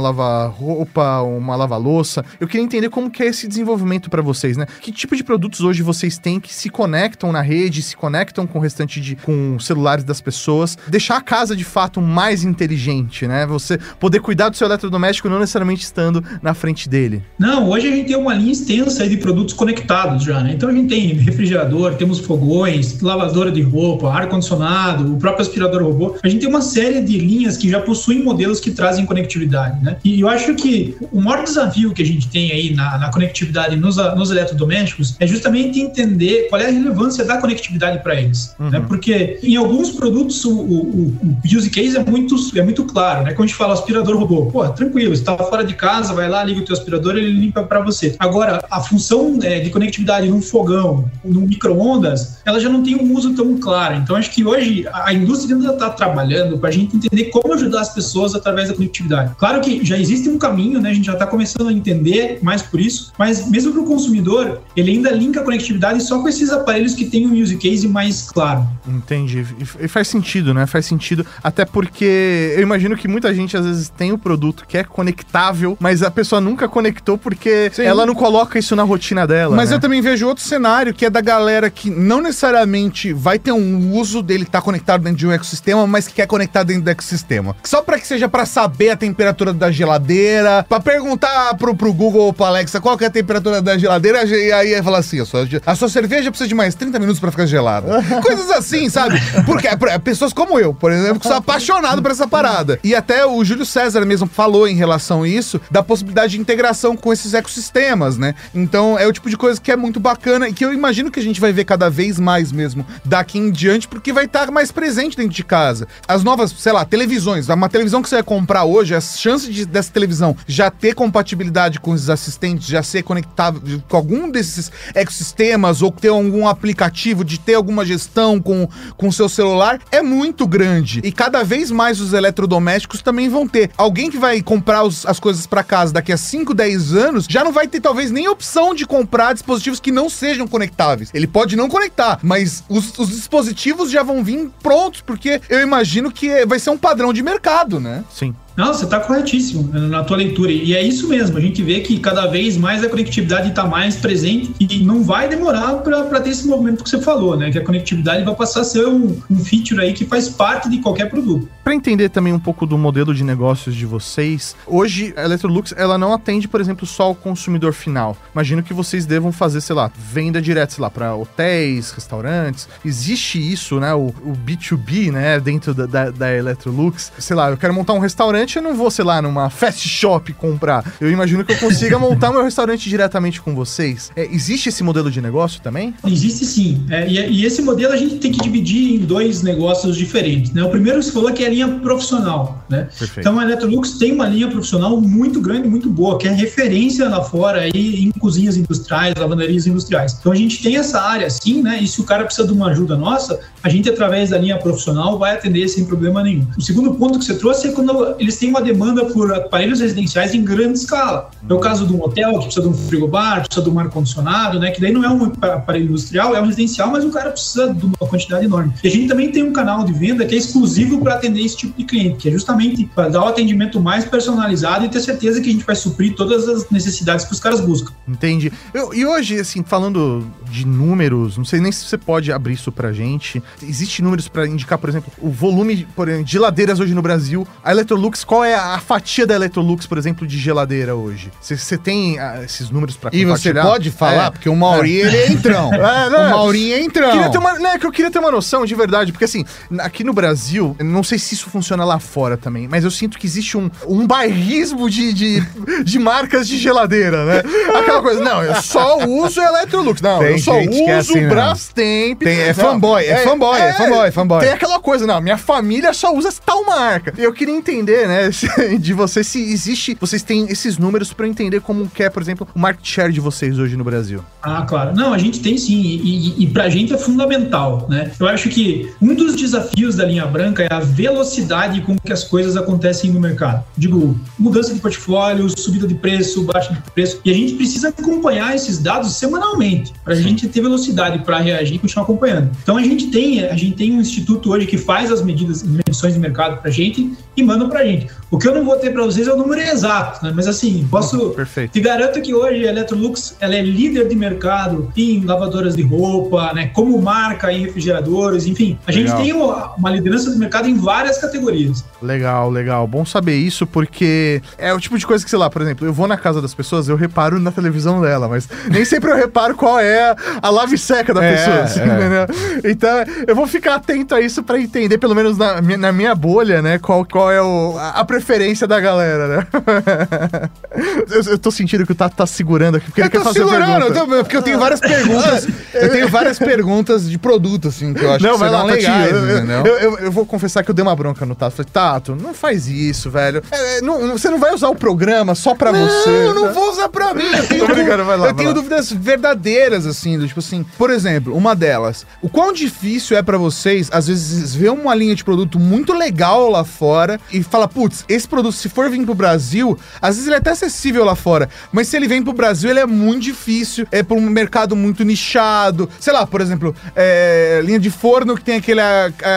lava-roupa, uma lava-louça. Eu queria entender como que é esse desenvolvimento para vocês, né? Que tipo de produtos hoje vocês têm que se conectam na rede, se conectam com o restante de com celulares das pessoas, deixar a casa de fato mais inteligente, né? Você poder cuidar do seu eletrodoméstico não necessariamente estando na frente dele. Não, hoje a gente tem uma linha extensa de produtos conectados já, né? Então a gente tem refrigerador, temos fogões, lavadora de roupa, ar-condicionado, o próprio aspirador robô. A gente tem uma série de linhas que já possuem modelos que trazem conectividade, né? E eu acho que o maior desafio que a gente tem aí na, na conectividade nos, nos eletrodomésticos é justamente entender qual é a relevância da conectividade para eles, uhum. né? Porque em alguns produtos o, o, o, use case é muito, é muito claro, né? Quando a gente fala aspirador robô, pô, tranquilo, você tá fora de casa, vai lá, liga o teu aspirador, ele limpa para você. Agora, a função é, de conectividade num fogão, num micro-ondas, ela já não tem um uso tão claro. Então, acho que hoje a indústria ainda está trabalhando para a gente entender como ajudar as pessoas através da conectividade. Claro que já existe um caminho, né? A gente já está começando a entender mais por isso, mas mesmo para o consumidor, ele ainda linka a conectividade só com esses aparelhos que têm um use case mais claro. Entendi. E faz sentido, né? Faz sentido. Até porque eu imagino que muita gente às vezes tem o produto que é conectável, mas a pessoa nunca conectou porque Sim. ela não coloca isso na rotina dela. Mas né? eu também vejo outro cenário que é da galera que não necessariamente vai ter um uso dele estar tá conectado dentro de um ecossistema, mas que quer conectar dentro do ecossistema. Só para que seja para saber a temperatura da geladeira, para perguntar pro, pro Google ou pro Alexa qual é a temperatura da geladeira, e aí fala assim: a sua, a sua cerveja precisa de mais 30 minutos para ficar gelada. Coisas assim, sabe? Porque é, pessoas como eu, por exemplo, que sou apaixonado por essa parada. E até o Júlio César mesmo falou em relação a isso, da possibilidade de integração com esses ecossistemas, né? Então é o tipo de coisa que é muito bacana e que eu imagino que a gente vai ver cada vez mais mesmo daqui em diante, porque vai estar mais presente dentro de casa. As novas, sei lá, televisões, uma televisão que você vai comprar hoje, as chances de, dessa televisão já ter compatibilidade com os assistentes, já ser conectado com algum desses ecossistemas ou ter algum aplicativo, de ter alguma gestão com com seu celular, é muito grande. E cada vez mais os eletrodomésticos também vão ter. Alguém que vai comprar os, as coisas para casa daqui a 5, 10 anos, já não vai ter talvez nem opção de comprar dispositivos que não sejam conectáveis. Ele pode não conectar, mas os, os dispositivos já vão vir prontos, porque eu imagino que vai ser um padrão de mercado, né? Sim. Não, você está corretíssimo na tua leitura. E é isso mesmo. A gente vê que cada vez mais a conectividade está mais presente e não vai demorar para ter esse movimento que você falou, né? Que a conectividade vai passar a ser um, um feature aí que faz parte de qualquer produto. Para entender também um pouco do modelo de negócios de vocês, hoje a Electrolux ela não atende, por exemplo, só o consumidor final. Imagino que vocês devam fazer, sei lá, venda direta, sei lá, para hotéis, restaurantes. Existe isso, né? O, o B2B, né? Dentro da, da, da Electrolux. Sei lá, eu quero montar um restaurante restaurante, eu não vou, sei lá, numa fast shop comprar. Eu imagino que eu consiga montar meu restaurante diretamente com vocês. É, existe esse modelo de negócio também? Existe sim. É, e, e, esse modelo a gente tem que dividir em dois negócios diferentes. Né? O primeiro você falou que é a linha profissional. Né? Então a Electrolux tem uma linha profissional muito grande, muito boa, que é referência lá fora aí, em cozinhas industriais, lavanderias industriais. Então a gente tem essa área sim, né? E se o cara precisa de uma ajuda nossa, a gente, através da linha profissional, vai atender sem problema nenhum. O segundo ponto que você trouxe é quando eles têm uma demanda por aparelhos residenciais em grande escala. É o caso de um hotel que precisa de um frigobar, precisa de um ar-condicionado, né? Que daí não é um aparelho industrial, é um residencial, mas o cara precisa de uma quantidade enorme. E a gente também tem um canal de venda que é exclusivo para atender esse tipo de cliente, que é justamente para dar o atendimento mais personalizado e ter certeza que a gente vai suprir todas as necessidades que os caras buscam. Entendi. Eu, e hoje, assim, falando de números, não sei nem se você pode abrir isso pra gente. Existe números para indicar, por exemplo, o volume por exemplo, de geladeiras hoje no Brasil. A Electrolux, qual é a fatia da Electrolux, por exemplo, de geladeira hoje? Você tem ah, esses números para compartilhar? E você pode falar, é. porque o Maurinho, é. ele é entrão. É, né? O Maurinho é entrão. Queria ter uma, né, que eu queria ter uma noção de verdade, porque assim, aqui no Brasil, não sei se isso funciona lá fora também, mas eu sinto que existe um, um bairrismo de, de, de marcas de geladeira, né? Aquela coisa, não, eu só uso Electrolux. Não, tem eu só uso é assim, Brastemp. Tem, é fanboy, é, é fanboy, é, é fanboy, fanboy. Tem aquela coisa, não, minha família só usa tal marca. Eu queria entender, né, de vocês se existe, vocês têm esses números para entender como que é, por exemplo, o market share de vocês hoje no Brasil. Ah, claro. Não, a gente tem sim, e, e, e pra gente é fundamental, né? Eu acho que um dos desafios da linha branca é a velocidade velocidade com que as coisas acontecem no mercado. Digo, mudança de portfólio, subida de preço, baixa de preço. E a gente precisa acompanhar esses dados semanalmente para a gente ter velocidade para reagir e continuar acompanhando. Então a gente tem a gente tem um instituto hoje que faz as medidas, medições de mercado para a gente e manda para a gente. O que eu não vou ter para vocês é o número exato, né? mas assim posso Perfeito. te garanto que hoje a Electrolux ela é líder de mercado em lavadoras de roupa, né? Como marca em refrigeradores, enfim, a gente Legal. tem uma, uma liderança de mercado em várias categorias. Legal, legal. Bom saber isso, porque é o tipo de coisa que, sei lá, por exemplo, eu vou na casa das pessoas, eu reparo na televisão dela, mas nem sempre eu reparo qual é a lave seca da É, pessoa, assim, é. entendeu? Então, eu vou ficar atento a isso pra entender, pelo menos na, minha- na minha bolha, né, qual, qual é o, a, a preferência da galera, né? eu, eu tô sentindo que o Tato tá segurando aqui, porque ele Eu quer tô fazer a segurando, eu pergunta. tô- porque eu tenho várias perguntas. eu tenho várias perguntas de produto, assim, que eu acho Não, que vai lá, legais, Eu, eu, eu- vou confessar que eu dei uma bronca no Tato. Falei, Não faz isso, velho. É, é, não- não- você não vai usar o programa só pra você. Não, eu não tá? vou usar pra mim. Eu tenho, brincando, vai lá, eu vai tenho lá. dúvidas verdadeiras, assim, do tipo assim. Por exemplo, uma delas. O quão difícil é pra vocês, às vezes, ver uma linha de produto muito legal lá fora e falar, putz, esse produto, se for vir pro Brasil, às vezes ele é até acessível lá fora, mas se ele vem pro Brasil, ele é muito difícil. É pra um mercado muito nichado. Sei lá, por exemplo, é, linha de forno que tem aquele,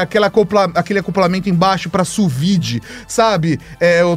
aquele, acopla, aquele acoplamento embaixo pra sous vide, sabe? É, o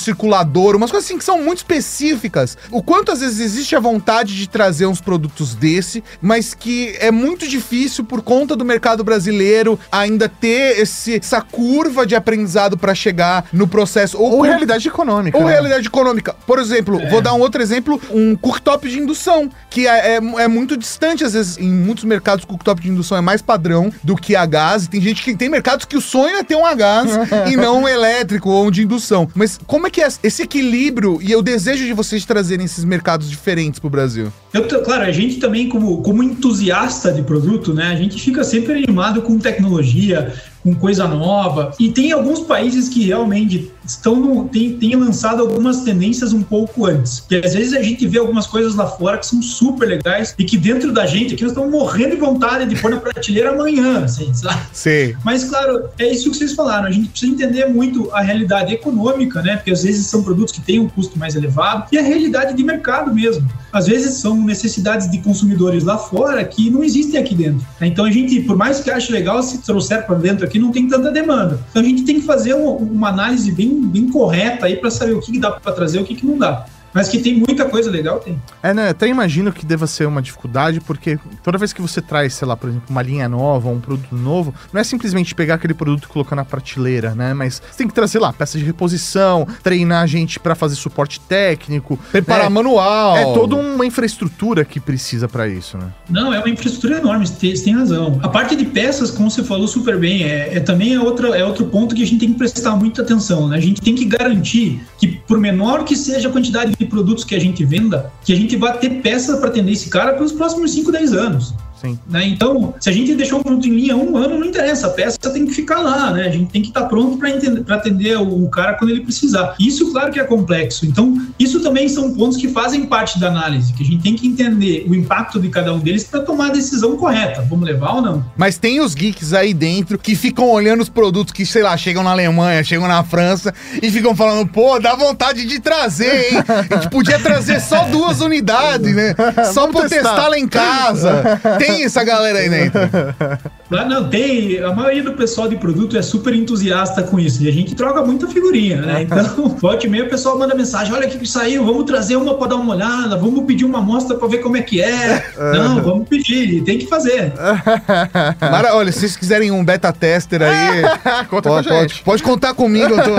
termocirculador, umas coisas assim que são muito específicas. O quanto às vezes existe a vontade de trazer uns produtos desse, mas que é muito difícil por conta do mercado brasileiro ainda ter esse- essa curva de aprendizado pra chegar no processo. Ou com- realidade econômica. ou né? realidade econômica. Por exemplo, vou dar um outro exemplo, um cooktop de indução, que é, é, é muito distante, às vezes, em muitos mercados, o cooktop de indução é mais padrão do que a gás. E tem gente que tem mercados que o sonho é ter um a gás e não elétrico ou de indução. Mas como é que é esse equilíbrio e o desejo de vocês trazerem esses mercados diferentes pro Brasil? Eu, claro, a gente também, como, como entusiasta de produto, né, a gente fica sempre animado com tecnologia, com coisa nova. E tem alguns países que realmente estão no, tem, tem lançado algumas tendências um pouco antes. Que às vezes a gente vê algumas coisas lá fora que são super legais e que dentro da gente aqui nós estamos morrendo de vontade de pôr na prateleira amanhã, assim, sabe? Sei. Mas, claro, é isso que vocês falaram. A gente precisa entender muito a realidade econômica, né? Porque às vezes são produtos que têm um custo mais elevado e a realidade de mercado mesmo. Às vezes são necessidades de consumidores lá fora que não existem aqui dentro. né? Então a gente, por mais que ache legal, se trouxer para dentro aqui, não tem tanta demanda. Então a gente tem que fazer uma, análise bem, bem correta aí para saber o que que dá para trazer e o que, que não dá. Mas que tem muita coisa legal, tem. É, né? Até imagino que deva ser uma dificuldade, porque toda vez que você traz, sei lá, por exemplo, uma linha nova, um produto novo, não é simplesmente pegar aquele produto e colocar na prateleira, né? Mas você tem que trazer lá peças de reposição, treinar a gente pra fazer suporte técnico. Preparar né? manual. É toda uma infraestrutura que precisa pra isso, né? Não, é uma infraestrutura enorme, você tem, você tem razão. A parte de peças, como você falou super bem, é, é também é, outra, é outro ponto que a gente tem que prestar muita atenção. Né? A gente tem que garantir que, por menor que seja a quantidade de produtos que a gente venda, que a gente vai ter peça para atender esse cara pelos próximos 5, 10 anos. Sim. Né? Então, se a gente deixou o produto em linha um ano, não interessa, a peça tem que ficar lá, né? A gente tem que estar pronto para atender o cara quando ele precisar. Isso, claro que é complexo. Então, isso também são pontos que fazem parte da análise, que a gente tem que entender o impacto de cada um deles para tomar a decisão correta. Vamos levar ou não? Mas tem os geeks aí dentro que ficam olhando os produtos que, sei lá, chegam na Alemanha, chegam na França e ficam falando, pô, dá vontade de trazer, hein? A gente podia trazer só duas unidades, né? Só testar. testar lá em casa. Tem essa galera aí dentro. Lá não tem, a maioria do pessoal de produto é super entusiasta com isso. E a gente troca muita figurinha, né? Então, volte e meia, o pessoal manda mensagem: olha o que saiu, vamos trazer uma para dar uma olhada, vamos pedir uma amostra para ver como é que é. Não, vamos pedir, tem que fazer. Mara, olha, se vocês quiserem um beta tester aí, Conta pode, com a pode, gente. pode contar comigo. Eu tô...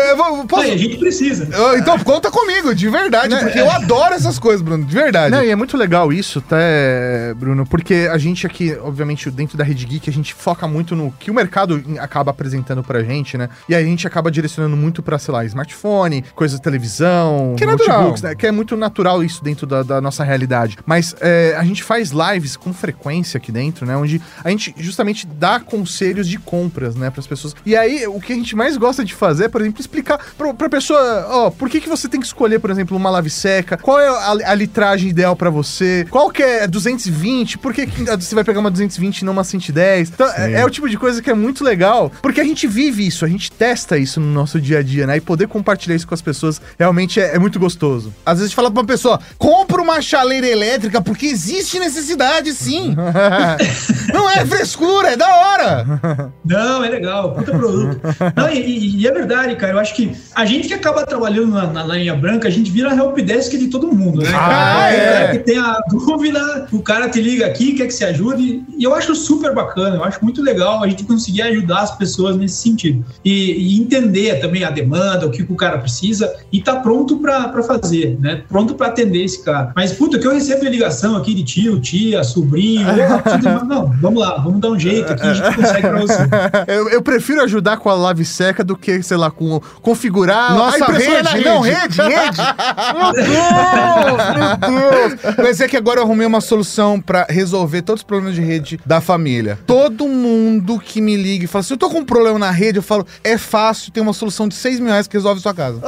É, vou- posso- Aí, a gente precisa. Então, conta comigo, de verdade, porque eu adoro essas coisas, Bruno, de verdade. Não, e é muito legal isso, até, Bruno, porque a gente aqui, obviamente, dentro da Rede Geek, a gente foca muito no que o mercado acaba apresentando pra gente, né? E aí a gente acaba direcionando muito pra, sei lá, smartphone, coisas de televisão, Que é notebooks, né? Que é muito natural isso dentro da, da nossa realidade. Mas é, a gente faz lives com frequência aqui dentro, né? Onde a gente justamente dá conselhos de compras, né, pras pessoas. E aí, o que a gente mais gosta de fazer é, por exemplo, explicar pra, pra pessoa, ó, por que, que você tem que escolher, por exemplo, uma lave seca, qual é a, a litragem ideal pra você, qual que é 220, por que, que você vai pegar uma 220 numa 110. Então, é, é o tipo de coisa que é muito legal, porque a gente vive isso, a gente testa isso no nosso dia a dia, né? E poder compartilhar isso com as pessoas realmente é, é muito gostoso. Às vezes a gente fala pra uma pessoa, compra uma chaleira elétrica, porque existe necessidade, sim. Não é frescura, é da hora. Não, é legal, puta produto. Não, e, e- e é verdade, cara. Eu acho que a gente que acaba trabalhando na, na linha branca, a gente vira helpdesk de todo mundo, né? Ah, é. cara que tem a dúvida, o cara te liga aqui, quer que se ajude. E eu acho super bacana, eu acho muito legal a gente conseguir ajudar as pessoas nesse sentido. E, e entender também a demanda, o que o cara precisa, e tá pronto pra pra fazer, né? Pronto pra atender esse cara. Mas, puta, que eu recebo ligação aqui de tio, tia, sobrinho. tudo- não, vamos lá, vamos dar um jeito aqui, a gente consegue pra você. Eu, eu prefiro ajudar com a lave seca do que, sei lá, com configurar Nossa, a rede, da não, rede, rede. Meu Deus, meu Deus. Mas é que agora eu arrumei uma solução pra resolver todos os problemas de rede da família. Todo mundo que me liga e fala assim, eu tô com um problema na rede, eu falo, é fácil, tem uma solução de 6 mil reais que resolve sua casa.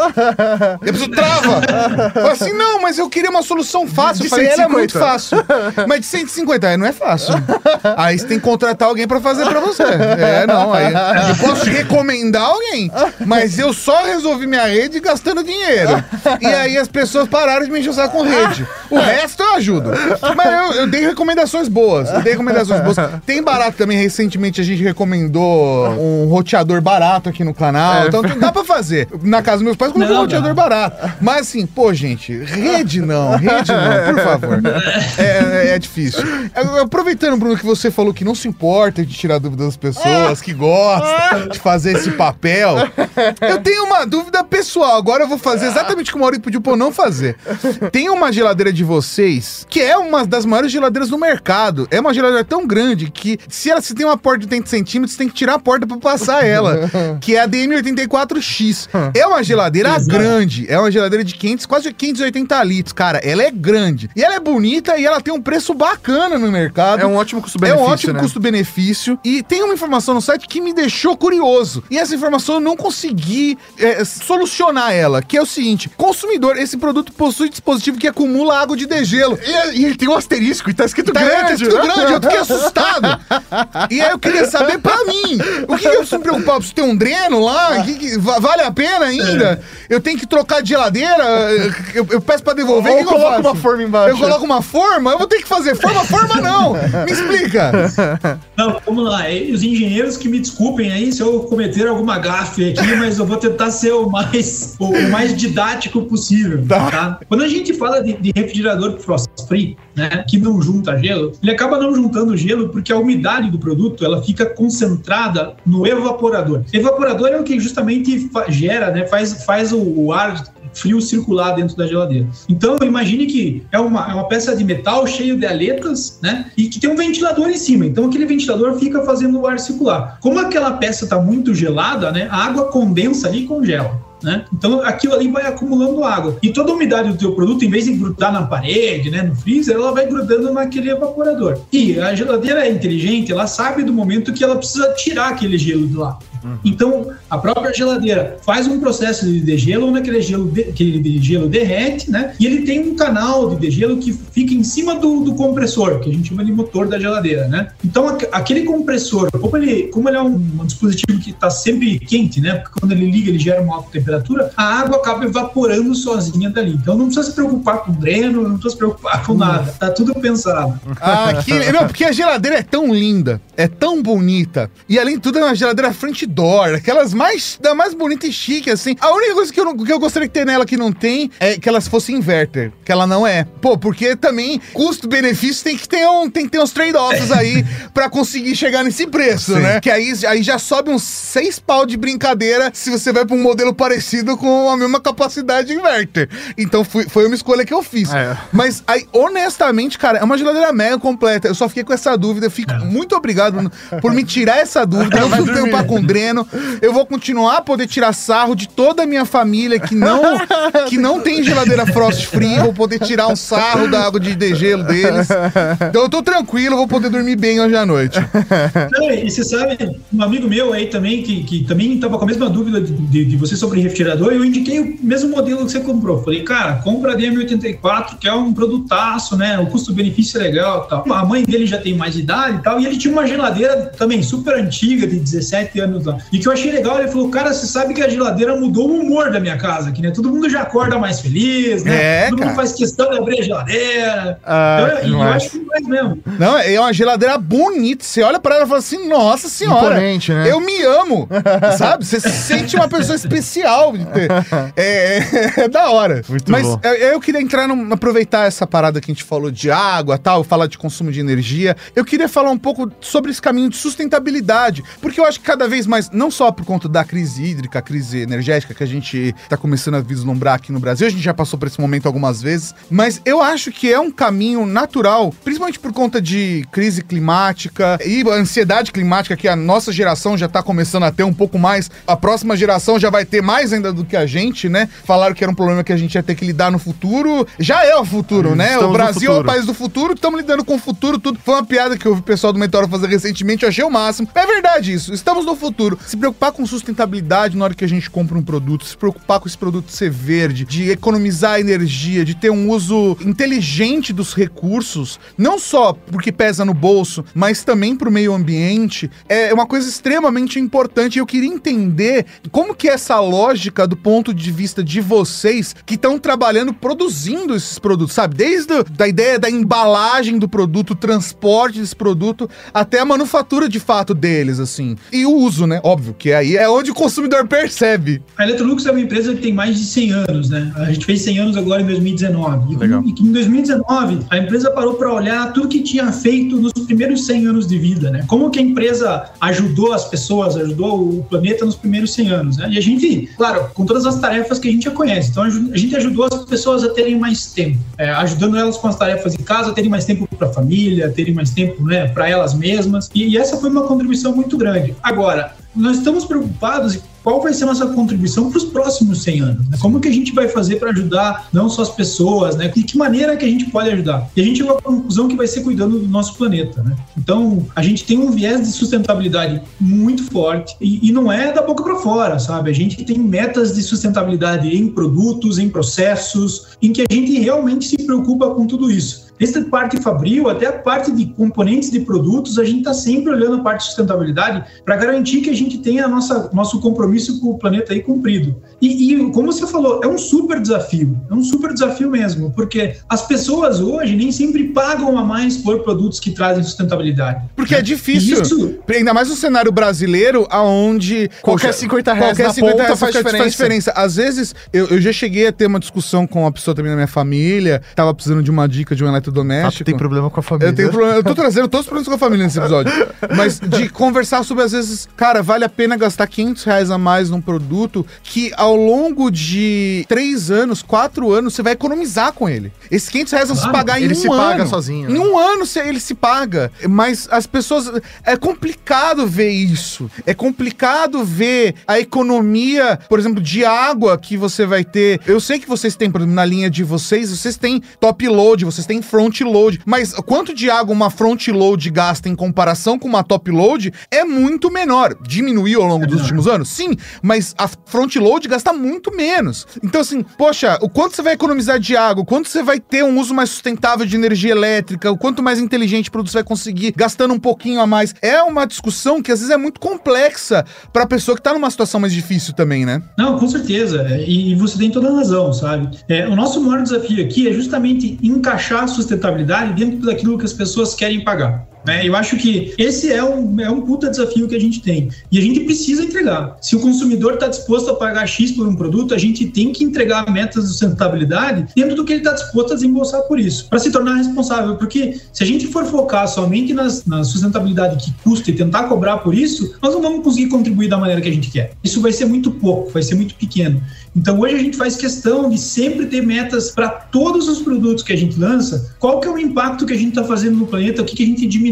E a pessoa trava. Fala assim, não, mas eu queria uma solução fácil. De eu falei, é 150. muito fácil. Mas de 150, aí não é fácil. Aí você tem que contratar alguém pra fazer pra você. É, não, aí eu posso te recomendar alguém, mas eu só resolvi minha rede gastando dinheiro. E aí as pessoas pararam de me saco com rede. O resto eu ajudo. Mas eu, eu dei recomendações boas. Eu dei recomendações boas. Tem barato também, recentemente a gente recomendou um roteador barato aqui no canal. É. Então dá pra fazer. Na casa dos meus pais, coloquei um Não, roteador dá. barato. Mas assim, pô, gente, rede não, rede não, por favor. É, é- é difícil. Aproveitando, Bruno, que você falou que não se importa de tirar dúvidas das pessoas, que gosta de fazer esse papel, eu tenho uma dúvida pessoal. Agora eu vou fazer exatamente o que o Maurício pediu pra eu não fazer. Tem uma geladeira de vocês que é uma das maiores geladeiras do mercado. É uma geladeira tão grande que se ela se tem uma porta de 80 centímetros, você tem que tirar a porta pra passar ela. Que é a DM84X. É uma geladeira Exato. grande. É uma geladeira de 500, quase 580 litros, cara. Ela é grande. E ela é bonita e ela tem um preço bacana no mercado. É um ótimo É custo-benefício, um ótimo né? custo-benefício. E tem uma informação no site que me deixou curioso. E essa informação eu não consegui é, solucionar ela. Que é o seguinte: consumidor, esse produto possui dispositivo que acumula água de degelo. E, e ele tem um asterisco e tá escrito Tá grande. grande, tá grande, eu fiquei assustado. E aí eu queria saber pra mim, o que, que eu preciso me preocupar? Preciso ter um dreno lá? Que que- va- vale a pena ainda? Eu tenho que trocar de geladeira? Eu, eu peço pra devolver? Ou eu coloca faço? uma forma embaixo. Eu coloco uma forma? Eu vou ter que fazer forma? Forma não! Me explica! Não, vamos lá. E os engenheiros que me desculpem aí se eu cometer alguma gafe aqui, mas eu vou tentar ser o mais, o, mais didático possível. Tá. Quando a gente fala de, de refrigerador free, né, que não junta gelo, ele acaba não juntando gelo porque a umidade do produto ela fica concentrada no evaporador. Evaporador é o que justamente gera, né, faz, faz o, o ar frio circular dentro da geladeira. Então, imagine que é uma, é uma peça de metal cheio de aletas, né? E que tem um ventilador em cima. Então, aquele ventilador fica fazendo o ar circular. Como aquela peça está muito gelada, né? A água condensa ali e congela. Né? Então aquilo ali vai acumulando água. E toda a umidade do teu produto, em vez de grudar na parede, né, no freezer, ela vai grudando naquele evaporador. E a geladeira é inteligente, ela sabe do momento que ela precisa tirar aquele gelo de lá. Então, a própria geladeira faz um processo de degelo, onde aquele gelo, de, aquele degelo derrete, né? E ele tem um canal de degelo que fica em cima do, do compressor, que a gente chama de motor da geladeira, né? Então, aqu- aquele compressor, como ele, como ele é um, dispositivo que está sempre quente, né? Porque quando ele liga, ele gera uma alta temperatura, a água acaba evaporando sozinha dali. Então, não precisa se preocupar com dreno, não precisa se preocupar com nada. Tá tudo pensado. Ah, que... Não, porque a geladeira é tão linda, é tão bonita. E além de tudo, é uma geladeira front door, aquelas mais, da mais bonita e chique, assim. A única coisa que eu, não- que eu gostaria de ter nela que não tem é que elas fossem inverter, que ela não é. Pô, porque também custo-benefício tem que ter um, tem que ter uns trade-offs aí pra conseguir chegar nesse preço, né? Que aí, aí já sobe uns seis pau de brincadeira se você vai pra um modelo parecido com a mesma capacidade de inverter. Então fui- foi uma escolha que eu fiz. É. Mas aí, honestamente, cara, é uma geladeira mega completa. Eu só fiquei com essa dúvida. Fico muito obrigado por me tirar essa dúvida. Não Vai preciso dormir. preocupar com Eu vou continuar a poder tirar sarro de toda a minha família que não, que não tem geladeira frost free. Vou poder tirar um sarro da água de degelo deles. Então eu tô tranquilo, vou poder dormir bem hoje à noite. Não, e você sabe, um amigo meu aí também, que, que também tava com a mesma dúvida de, de, de você sobre refrigerador, eu indiquei o mesmo modelo que você comprou. Falei, cara, compra a DM84, que é um produtaço, né? O custo-benefício é legal tal. A mãe dele já tem mais idade e tal, e ele tinha uma geladeira também super antiga, de 17 anos E que eu achei legal, ele falou, cara, você sabe que a geladeira mudou o humor da minha casa aqui, né? Todo mundo já acorda mais feliz, né? É, Todo cara. mundo faz questão de abrir a geladeira. Ah, então, eu, eu acho faz mesmo. Não, é uma geladeira bonita. Você olha pra ela e fala assim, nossa senhora, Imponente, né? eu me amo, sabe? Você se sente uma pessoa especial. É, é- é da hora. Muito Mas bom. eu, eu queria entrar, num, aproveitar essa parada que a gente falou de água tal, falar de consumo de energia. Eu queria falar um pouco sobre esse caminho de sustentabilidade, porque eu acho que cada vez mais, não só por conta da crise hídrica, a crise energética que a gente tá começando a vislumbrar aqui no Brasil, a gente já passou por esse momento algumas vezes, mas eu acho que é um caminho natural, principalmente por conta de crise climática e ansiedade climática que a nossa geração já tá começando a ter um pouco mais, a próxima geração já vai ter mais ainda do que a gente, né? Falaram que era um problema que a gente ia ter que lidar no futuro, já é o futuro, né? O Brasil é o país do futuro, estamos lidando com o futuro, tudo. Foi uma piada que eu vi o pessoal do Meteoro fazer recentemente, eu achei o máximo. É verdade isso, estamos no futuro. Se preocupar com sustentabilidade na hora que a gente compra um produto, se preocupar com esse produto ser verde, de economizar energia, de ter um uso inteligente dos recursos, não só porque pesa no bolso, mas também para o meio ambiente, é uma coisa extremamente importante. Eu queria entender como que é essa lógica do ponto de vista de vocês que estão trabalhando, produzindo esses produtos, sabe? Desde a da ideia da embalagem do produto, o transporte desse produto, até a manufatura de fato deles, assim. E o uso, né? Óbvio, que aí é onde o consumidor percebe. A Electrolux é uma empresa que tem mais de 100 anos, né? A gente fez 100 anos agora em 2019. E, Legal. e que em 2019 a empresa parou para olhar tudo que tinha feito nos primeiros 100 anos de vida, né? Como que a empresa ajudou as pessoas, ajudou o planeta nos primeiros 100 anos, né? E a gente, claro, com todas as tarefas que a gente já conhece. Então a a gente ajudou as pessoas a terem mais tempo, é, ajudando elas com as tarefas de casa, terem mais tempo para a família, terem mais tempo, né, para elas mesmas. E, e essa foi uma contribuição muito grande. Agora, nós estamos preocupados em qual vai ser a nossa contribuição para os próximos 100 anos. Né? Como que a gente vai fazer para ajudar não só as pessoas, né? De que maneira que a gente pode ajudar? E a gente chegou à conclusão que vai ser cuidando do nosso planeta, né? Então, a gente tem um viés de sustentabilidade muito forte e, e não é da boca para fora, sabe? A gente tem metas de sustentabilidade em produtos, em processos, em que a gente realmente se preocupa com tudo isso. Desde a parte fabril até a parte de componentes de produtos, a gente está sempre olhando a parte de sustentabilidade para garantir que a gente tenha a nossa, nosso compromisso com o planeta aí cumprido. E, e, como você falou, é um super desafio, é um super desafio mesmo, porque as pessoas hoje nem sempre pagam a mais por produtos que trazem sustentabilidade. Porque é difícil. Isso- Ainda mais no cenário brasileiro, aonde. Qualquer 50 reais qualquer na 50 ponta reais faz faz diferença. Às vezes, eu, eu já cheguei a ter uma discussão com uma pessoa também da minha família, tava precisando de uma dica de um Ah, tu eletrodoméstico. tem problema com a família. Eu tenho problema, eu tô trazendo todos os problemas com a família nesse episódio. Mas de conversar sobre, às vezes, cara, vale a pena gastar 500 reais a mais num produto que ao longo de 3 anos, 4 anos, você vai economizar com ele. Esses 500 reais vão se Claro, pagar em ele um se ano. paga sozinho, Em né? um ano se- ele se paga. Mas as pessoas. É complicado ver isso. É complicado ver a economia, por exemplo, de água que você vai ter. Eu sei que vocês têm, por exemplo, na linha de vocês, vocês têm top load, vocês têm front load. Mas quanto de água uma front load gasta em comparação com uma top load é muito menor. Diminuiu ao longo dos últimos anos? Sim, mas a front load gasta muito menos. Então, assim, poxa, o quanto você vai economizar de água, o quanto você vai ter um uso mais sustentável de energia elétrica, o quanto mais inteligente o produto você vai conseguir, gastando um pouquinho a mais. É uma discussão que às vezes é muito complexa pra pessoa que tá numa situação mais difícil também, né? Não, com certeza. E, e você tem toda a razão, sabe? É, o nosso maior desafio aqui é justamente encaixar a sustentabilidade dentro daquilo que as pessoas querem pagar. Né? Eu acho que esse é um, é um puta desafio que a gente tem. E a gente precisa entregar. Se o consumidor está disposto a pagar X por um produto, a gente tem que entregar metas de sustentabilidade dentro do que ele está disposto a desembolsar por isso, para se tornar responsável. Porque se a gente for focar somente nas, na sustentabilidade que custa e tentar cobrar por isso, nós não vamos conseguir contribuir da maneira que a gente quer. Isso vai ser muito pouco, vai ser muito pequeno. Então hoje a gente faz questão de sempre ter metas para todos os produtos que a gente lança. Qual que é o impacto que a gente está fazendo no planeta? O que, que a gente diminui?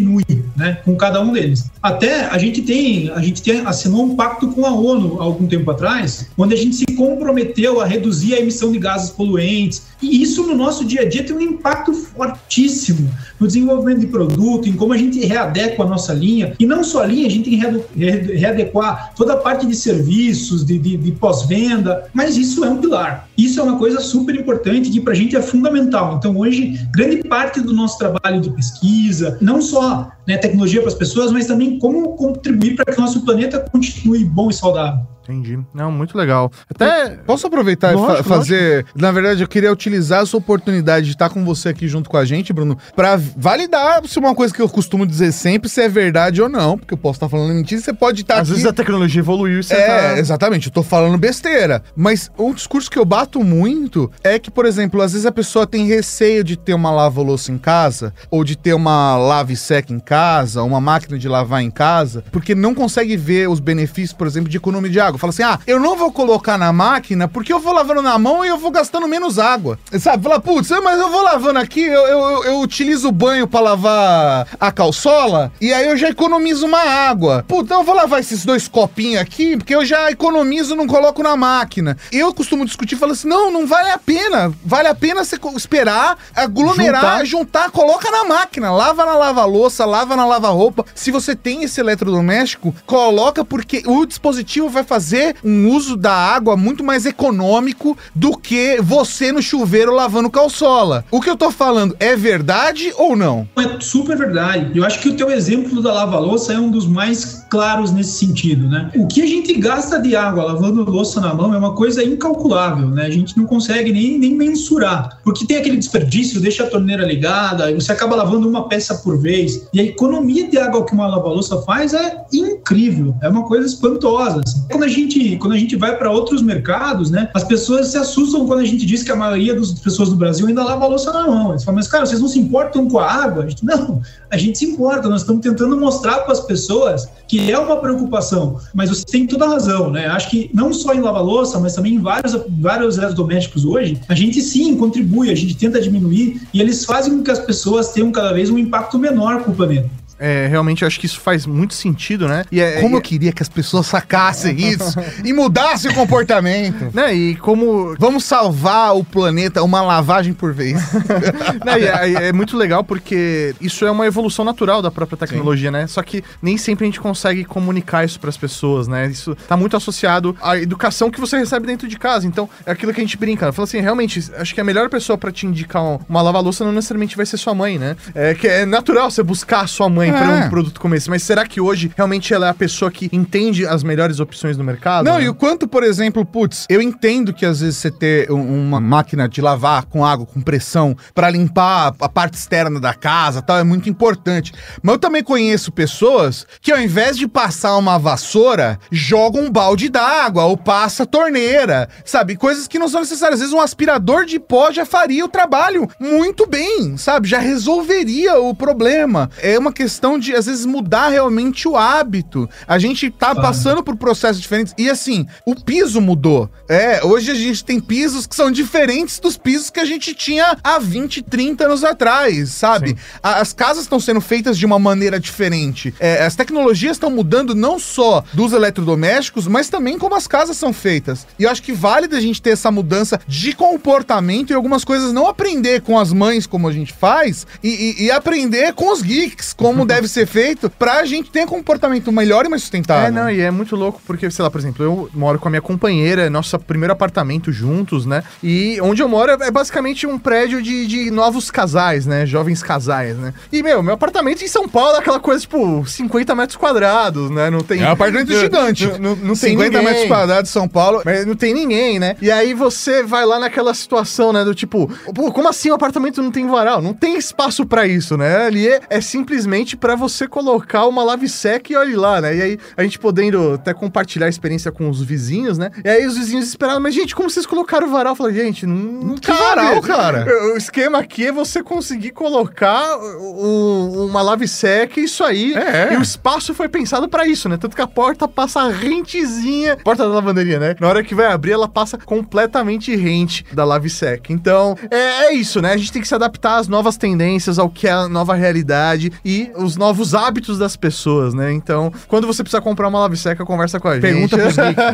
Né, com cada um deles. Até a gente tem, a gente tem, assinou um pacto com a ONU há algum tempo atrás, onde a gente se comprometeu a reduzir a emissão de gases poluentes, e isso no nosso dia a dia tem um impacto fortíssimo no desenvolvimento de produto, em como a gente readequa a nossa linha. E não só a linha, a gente tem que readequar toda a parte de serviços, de, de, de pós-venda, mas isso é um pilar. Isso é uma coisa super importante que para a gente é fundamental. Então, hoje, grande parte do nosso trabalho de pesquisa, não só né, tecnologia para as pessoas, mas também como contribuir para que o nosso planeta continue bom e saudável. Entendi. Não, muito legal. Até. Posso aproveitar lógico, e fa fazer. Lógico. Na verdade, eu queria utilizar essa oportunidade de estar com você aqui junto com a gente, Bruno, para validar se uma coisa que eu costumo dizer sempre se é verdade ou não, porque eu posso estar falando mentira, você pode estar. Às aqui... vezes a tecnologia evoluiu e você É, tá... exatamente, eu tô falando besteira. Mas um discurso que eu bato muito é que, por exemplo, às vezes a pessoa tem receio de ter uma lava-louça em casa, ou de ter uma lave seca em casa, uma máquina de lavar em casa, porque não consegue ver os benefícios, por exemplo, de economia de água. Fala assim: ah, eu não vou colocar na máquina porque eu vou lavando na mão e eu vou gastando menos água. Sabe? Fala, putz, mas eu vou lavando aqui, eu, eu, eu utilizo o banho para lavar a calçola e aí eu já economizo uma água. Putz, então eu vou lavar esses dois copinhos aqui porque eu já economizo não coloco na máquina. Eu costumo discutir, falo assim: não, não vale a pena. Vale a pena você esperar, aglomerar, juntar, juntar coloca na máquina, lava na lava-louça, lava na lava-roupa. Se você tem esse eletrodoméstico, coloca porque o dispositivo vai fazer fazer um uso da água muito mais econômico do que você no chuveiro lavando calçola. O que eu tô falando é verdade ou não? É super verdade. Eu acho que o teu exemplo da lava-louça é um dos mais claros nesse sentido, né? O que a gente gasta de água lavando louça na mão é uma coisa incalculável, né? A gente não consegue nem, nem mensurar, porque tem aquele desperdício, deixa a torneira ligada, você acaba lavando uma peça por vez. E a economia de água que uma lava-louça faz é incrível, é uma coisa espantosa. Assim. Quando a gente quando a gente vai para outros mercados, né, as pessoas se assustam quando a gente diz que a maioria das pessoas do Brasil ainda lava a louça na mão. Eles falam, mas cara, vocês não se importam com a água? A gente, não, a gente se importa. Nós estamos tentando mostrar para as pessoas que é uma preocupação. Mas você tem toda a razão, né? Acho que não só em lavar louça, mas também em vários, vários eletrodomésticos hoje, a gente sim contribui, a gente tenta diminuir e eles fazem com que as pessoas tenham cada vez um impacto menor com o planeta. É, realmente eu acho que isso faz muito sentido, né? E é, como e... eu queria que as pessoas sacassem isso e mudassem o comportamento. Né? E como. Vamos salvar o planeta uma lavagem por vez. né? é, é, muito legal porque isso é uma evolução natural da própria tecnologia, Sim. né? Só que nem sempre a gente consegue comunicar isso para as pessoas, né? Isso tá muito associado à educação que você recebe dentro de casa. Então, é aquilo que a gente brinca. Fala assim, realmente, acho que a melhor pessoa para te indicar uma lava-louça não necessariamente vai ser sua mãe, né? É que é natural você buscar a sua mãe é. para um produto como esse. Mas será que hoje realmente ela é a pessoa que entende as melhores opções no mercado? Não, né? e o quanto, por exemplo, putz, eu entendo que às vezes você ter uma máquina de lavar com água, com pressão, para limpar a parte externa da casa tal, é muito importante. Mas eu também conheço pessoas que ao invés de passar uma vassoura, jogam um balde d'água ou passa torneira, sabe? Coisas que não são necessárias. Às vezes um aspirador de pó já faria o trabalho muito bem, sabe? Já resolveria o problema. É uma questão questão de, às vezes, mudar realmente o hábito. A gente tá passando por processos diferentes. E assim, o piso mudou. É, hoje a gente tem pisos que são diferentes dos pisos que a gente tinha há 20, 30 anos atrás, sabe? As casas estão sendo feitas de uma maneira diferente. É, as tecnologias estão mudando não só dos eletrodomésticos, mas também como as casas são feitas. E eu acho que vale a gente ter essa mudança de comportamento e algumas coisas não aprender com as mães como a gente faz e, e, e aprender com os geeks como deve ser feito pra gente ter um comportamento melhor e mais sustentável. É, não, e é muito louco porque, sei lá, por exemplo, eu moro com a minha companheira, é nosso primeiro apartamento juntos, né? E onde eu moro é basicamente um prédio de, de novos casais, né? Jovens casais, né? E, meu, meu apartamento em São Paulo é aquela coisa, tipo, 50 metros quadrados, né? Não tem. É um apartamento gigante. Não, não, não tem 50 ninguém. metros quadrados em São Paulo, mas não tem ninguém, né? E aí você vai lá naquela situação, né? Do tipo, pô, como assim o apartamento não tem varal? Não tem espaço para isso, né? Ali é, é simplesmente para você colocar uma lave seca e olhe lá, né? E aí a gente podendo até compartilhar a experiência com os vizinhos, né? E aí os vizinhos esperavam, mas gente, como vocês colocaram o varal? Eu falei, gente, não, não que cabe. varal, cara? O esquema aqui é você conseguir colocar um, uma lave seca e isso aí. É. E o espaço foi pensado para isso, né? Tanto que a porta passa rentezinha, porta da lavanderia, né? Na hora que vai abrir, ela passa completamente rente da lave seca. Então, é, é isso, né? A gente tem que se adaptar às novas tendências, ao que é a nova realidade e os novos hábitos das pessoas, né? Então, quando você precisa comprar uma lave seca, conversa com a gente. Pergunta pros geeks.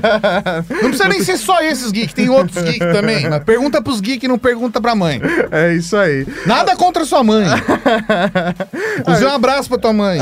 Não precisa nem ser só esses geeks, tem outros geeks também. Mas pergunta pros geeks, não pergunta pra mãe. É isso aí. Nada contra sua mãe. Inclusive, um abraço pra tua mãe.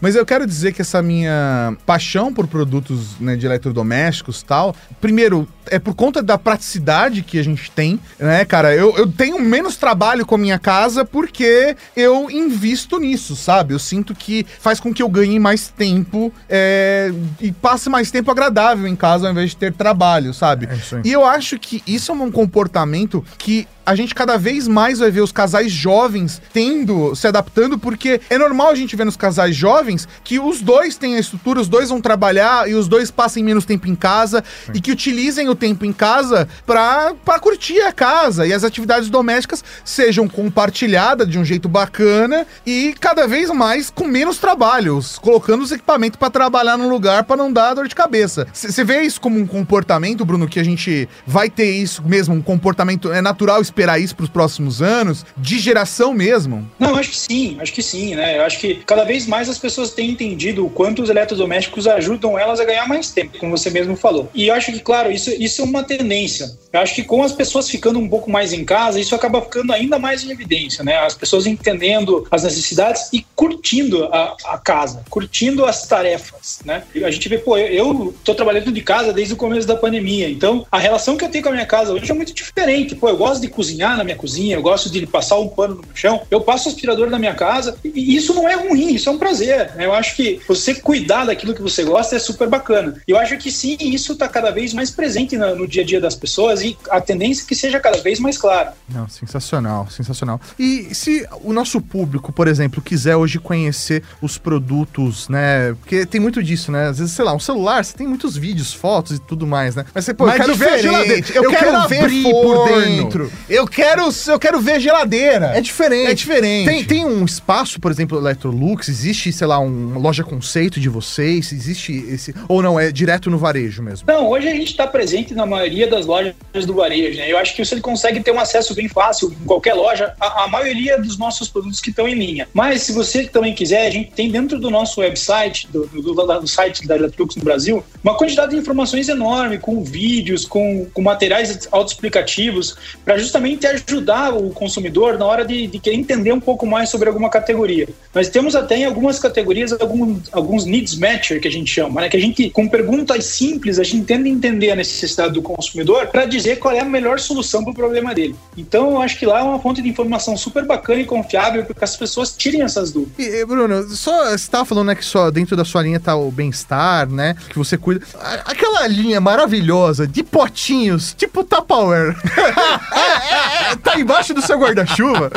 Mas eu quero dizer que essa minha paixão por produtos né, de eletrodomésticos e tal, primeiro, é por conta da praticidade que a gente tem, né, cara? Eu, eu tenho menos trabalho com a minha casa porque eu invisto nisso, sabe? Eu sinto que faz com que eu ganhe mais tempo é, e passe mais tempo agradável em casa ao invés de ter trabalho, sabe? É. E eu acho que isso é um comportamento que a gente cada vez mais vai ver os casais jovens tendo, se adaptando, porque é normal a gente ver nos casais jovens que os dois têm a estrutura, os dois vão trabalhar e os dois passem menos tempo em casa e que utilizem o tempo em casa pra, pra curtir a casa e as atividades domésticas sejam compartilhadas de um jeito bacana e cada vez mais com menos trabalhos, colocando os equipamentos pra trabalhar no lugar pra não dar dor de cabeça. Você vê isso como um comportamento, Bruno, que a gente vai ter isso mesmo, um comportamento é natural esperar isso pros próximos anos, de geração mesmo? Não, acho que sim, acho que sim, né? Eu acho que cada vez mais as pessoas têm entendido o quanto os eletrodomésticos ajudam elas a ganhar mais tempo, como você mesmo falou. E eu acho que, claro, isso, isso é uma tendência. Eu acho que com as pessoas ficando um pouco mais em casa, isso acaba ficando ainda mais em evidência, né? As pessoas entendendo as necessidades e curtindo a, a casa, curtindo as tarefas, né? A gente vê, pô, eu, eu tô trabalhando de casa desde o começo da pandemia, então a relação que eu tenho com a minha casa hoje é muito diferente. Pô, eu gosto de cozinhar na minha cozinha, eu gosto de passar um pano no chão, eu passo o aspirador na minha casa e isso não é ruim, isso é um prazer. né? Eu acho que você cuidar daquilo que você gosta é super bacana. E eu acho que sim, isso está cada vez mais presente no, no dia a dia das pessoas e a tendência é que seja cada vez mais clara. Não, sensacional, sensacional. E se o nosso público, por exemplo, quiser hoje conhecer os produtos, né? Porque tem muito disso, né? Às vezes, sei lá, um celular, você tem muitos vídeos, fotos e tudo mais, né? Mas você, pô, Mas eu quero ver a geladeira. diferente, Eu, quero, ver abrir por dentro. Eu quero, eu quero ver geladeira. É diferente. É diferente. Tem, tem um espaço, por exemplo, Electrolux, existe, sei lá, um- uma loja conceito de vocês? Existe esse. Ou não, é direto no varejo mesmo? Não, hoje a gente está presente na maioria das lojas do varejo, né? Eu acho que você consegue ter um acesso bem fácil em qualquer loja, a, a maioria dos nossos produtos que estão em linha. Mas se você também quiser, a gente tem dentro do nosso website, do, do, do- do site da Electrolux no Brasil, uma quantidade de informações enorme, com vídeos, com, com materiais autoexplicativos, para justamente ajudar o consumidor na hora de, de querer entender um pouco mais sobre alguma categoria. Nós temos até em algumas categorias algum, alguns needs matcher que a gente chama, né? Que a gente, com perguntas simples, a gente tenta entender a necessidade do consumidor para dizer qual é a melhor solução para o problema dele. Então, eu acho que lá é uma fonte de informação super bacana e confiável para que as pessoas tirem essas dúvidas. E, Bruno, só você tava falando, né, que só dentro da sua linha tá o bem-estar, né? Que você cuida. Aquela linha maravilhosa de potinhos, tipo Tupperware. É, é, é, tá embaixo do seu guarda-chuva.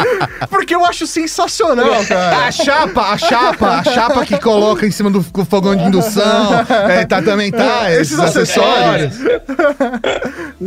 Porque eu acho sensacional, cara. A chapa, a chapa, a chapa que coloca em cima do fogão de indução. é, tá, também tá. Esses acessórios.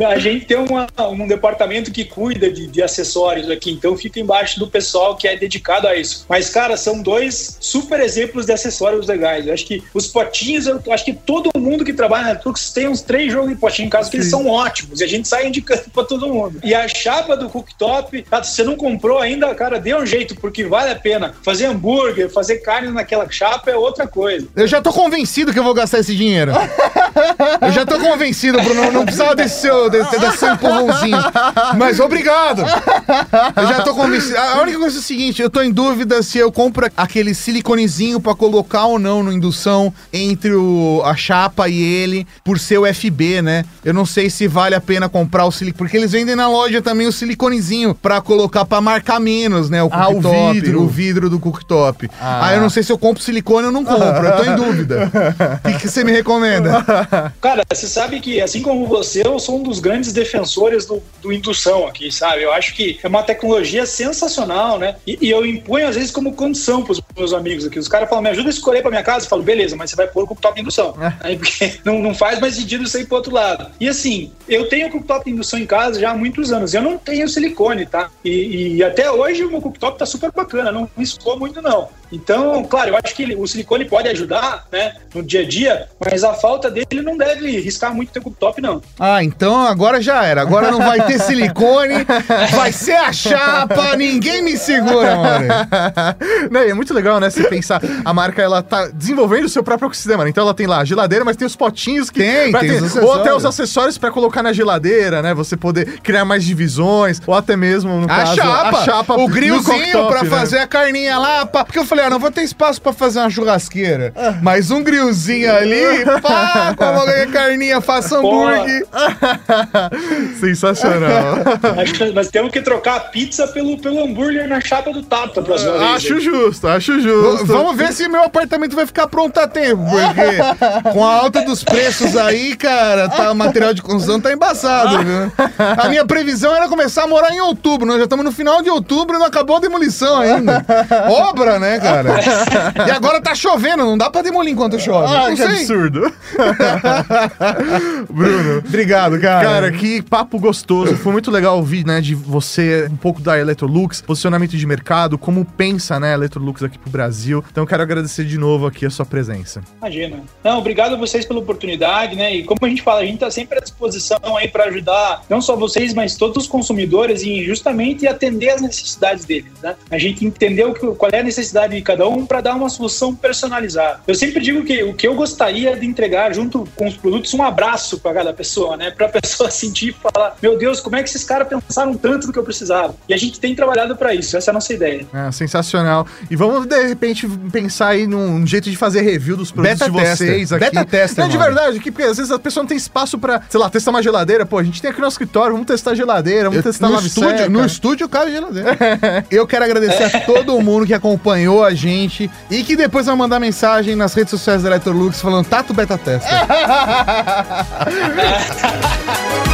A gente tem uma- um departamento que cuida de, de acessórios aqui, então fica embaixo do pessoal que é dedicado a isso. Mas, cara, são dois super exemplos de acessórios legais. Eu acho que os potinhos, eu acho que todo mundo que trabalha na Trux tem uns três jogos de potinho em casa que eles são ótimos e a gente sai indicando pra todo mundo. E a chapa do cooktop, tá, se você não comprou ainda, cara, dê um jeito, porque vale a pena. Fazer hambúrguer, fazer carne naquela chapa é outra coisa. Eu já tô convencido que eu vou gastar esse dinheiro. Eu já tô convencido, Bruno. Não precisava desse seu, desse, desse seu empurrãozinho. Mas obrigado. Eu já tô convencido. A única coisa é o seguinte: eu tô em dúvida se eu compro aquele siliconezinho pra colocar ou não no indução entre o, a chapa e ele, por ser o FB, né? Eu não sei se vale a pena comprar o silicone. Porque eles vendem na loja também o siliconezinho pra colocar pra marcar menos, né? O Ah, o cooktop, vidro. o vidro do cooktop. Ah. Ah, eu não sei se eu compro silicone ou não compro. Eu tô em dúvida. O que, que você me recomenda? Cara, você sabe que, assim como você, eu sou um dos grandes defensores do, do indução aqui, sabe? Eu acho que é uma tecnologia sensacional, né? E, e eu imponho, às vezes, como condição pros meus amigos aqui. Os caras falam, me ajuda a escolher pra minha casa. Eu falo, beleza, mas você vai pôr o cooktop de indução. Aí, porque não, não faz mais sentido isso aí pro outro lado. E assim, eu tenho cooktop de indução em casa já há muitos anos. Eu não tenho silicone, tá? E, e até hoje o meu cooktop tá super bacana, não me escoou muito, não. Então, claro, eu acho que o silicone pode ajudar, né, no dia a dia, mas a falta dele não deve riscar muito o teu cooktop, não. Ah, então agora já era. Agora não vai ter silicone, vai ser a chapa, ninguém me segura, mano. Não, e é muito legal, né? Você pensar, a marca ela tá desenvolvendo o seu próprio ecossistema. né? Então ela tem lá a geladeira, mas tem os potinhos que. Tem, tem ter- os Ou até os acessórios pra colocar na geladeira, né? Você poder criar mais divisões, ou até mesmo, no A caso, chapa, a chapa o cooktop, pra né? fazer a carninha lá, pá. Porque eu falei, não vou ter espaço pra fazer uma churrasqueira. Mas um grillzinho ali, pá, coloca a carninha, faça hambúrguer. Sensacional. Nós temos que trocar a pizza pelo, pelo hambúrguer na chapa do Tato próxima vez. acho justo, acho V- justo. Vamos ver se meu apartamento vai ficar pronto a tempo, porque com a alta dos preços aí, cara, tá, o material de construção tá embaçado, viu? A minha previsão era começar a morar em outubro, nós já estamos no final de outubro e não acabou a demolição ainda. Obra, né, cara? E agora tá chovendo, não dá pra demolir enquanto chove. Ah, não que sei. absurdo. Bruno. Obrigado, cara. Cara, que papo gostoso. Foi muito legal ouvir, né, de você um pouco da Electrolux, posicionamento de mercado, como pensa, né, a Electrolux aqui pro Brasil. Então, eu quero agradecer de novo aqui a sua presença. Imagina. Não, obrigado a vocês pela oportunidade, né? E como a gente fala, a gente está sempre à disposição aí para ajudar não só vocês, mas todos os consumidores em justamente atender as necessidades deles, né? A gente que, qual é a necessidade de cada um para dar uma solução personalizada. Eu sempre digo que o que eu gostaria de entregar junto com os produtos um abraço para cada pessoa, né? Para a pessoa sentir e falar: "Meu Deus, como é que esses caras pensaram tanto do que eu precisava?". E a gente tem trabalhado para isso. Essa é a nossa ideia. É, sensacional. E vamos, de repente, pensar aí num jeito de fazer review dos produtos Beta de vocês tester. aqui. Beta tester, Não, de verdade, aqui, porque às vezes a pessoa não tem espaço pra, sei lá, testar uma geladeira. Pô, a gente tem aqui no nosso escritório, vamos testar a geladeira, vamos Eu- testar no estúdio, seca. no estúdio cabe geladeira. Eu quero agradecer a todo mundo que acompanhou a gente e que depois vai mandar mensagem nas redes sociais da Electrolux falando Tato Beta Tester.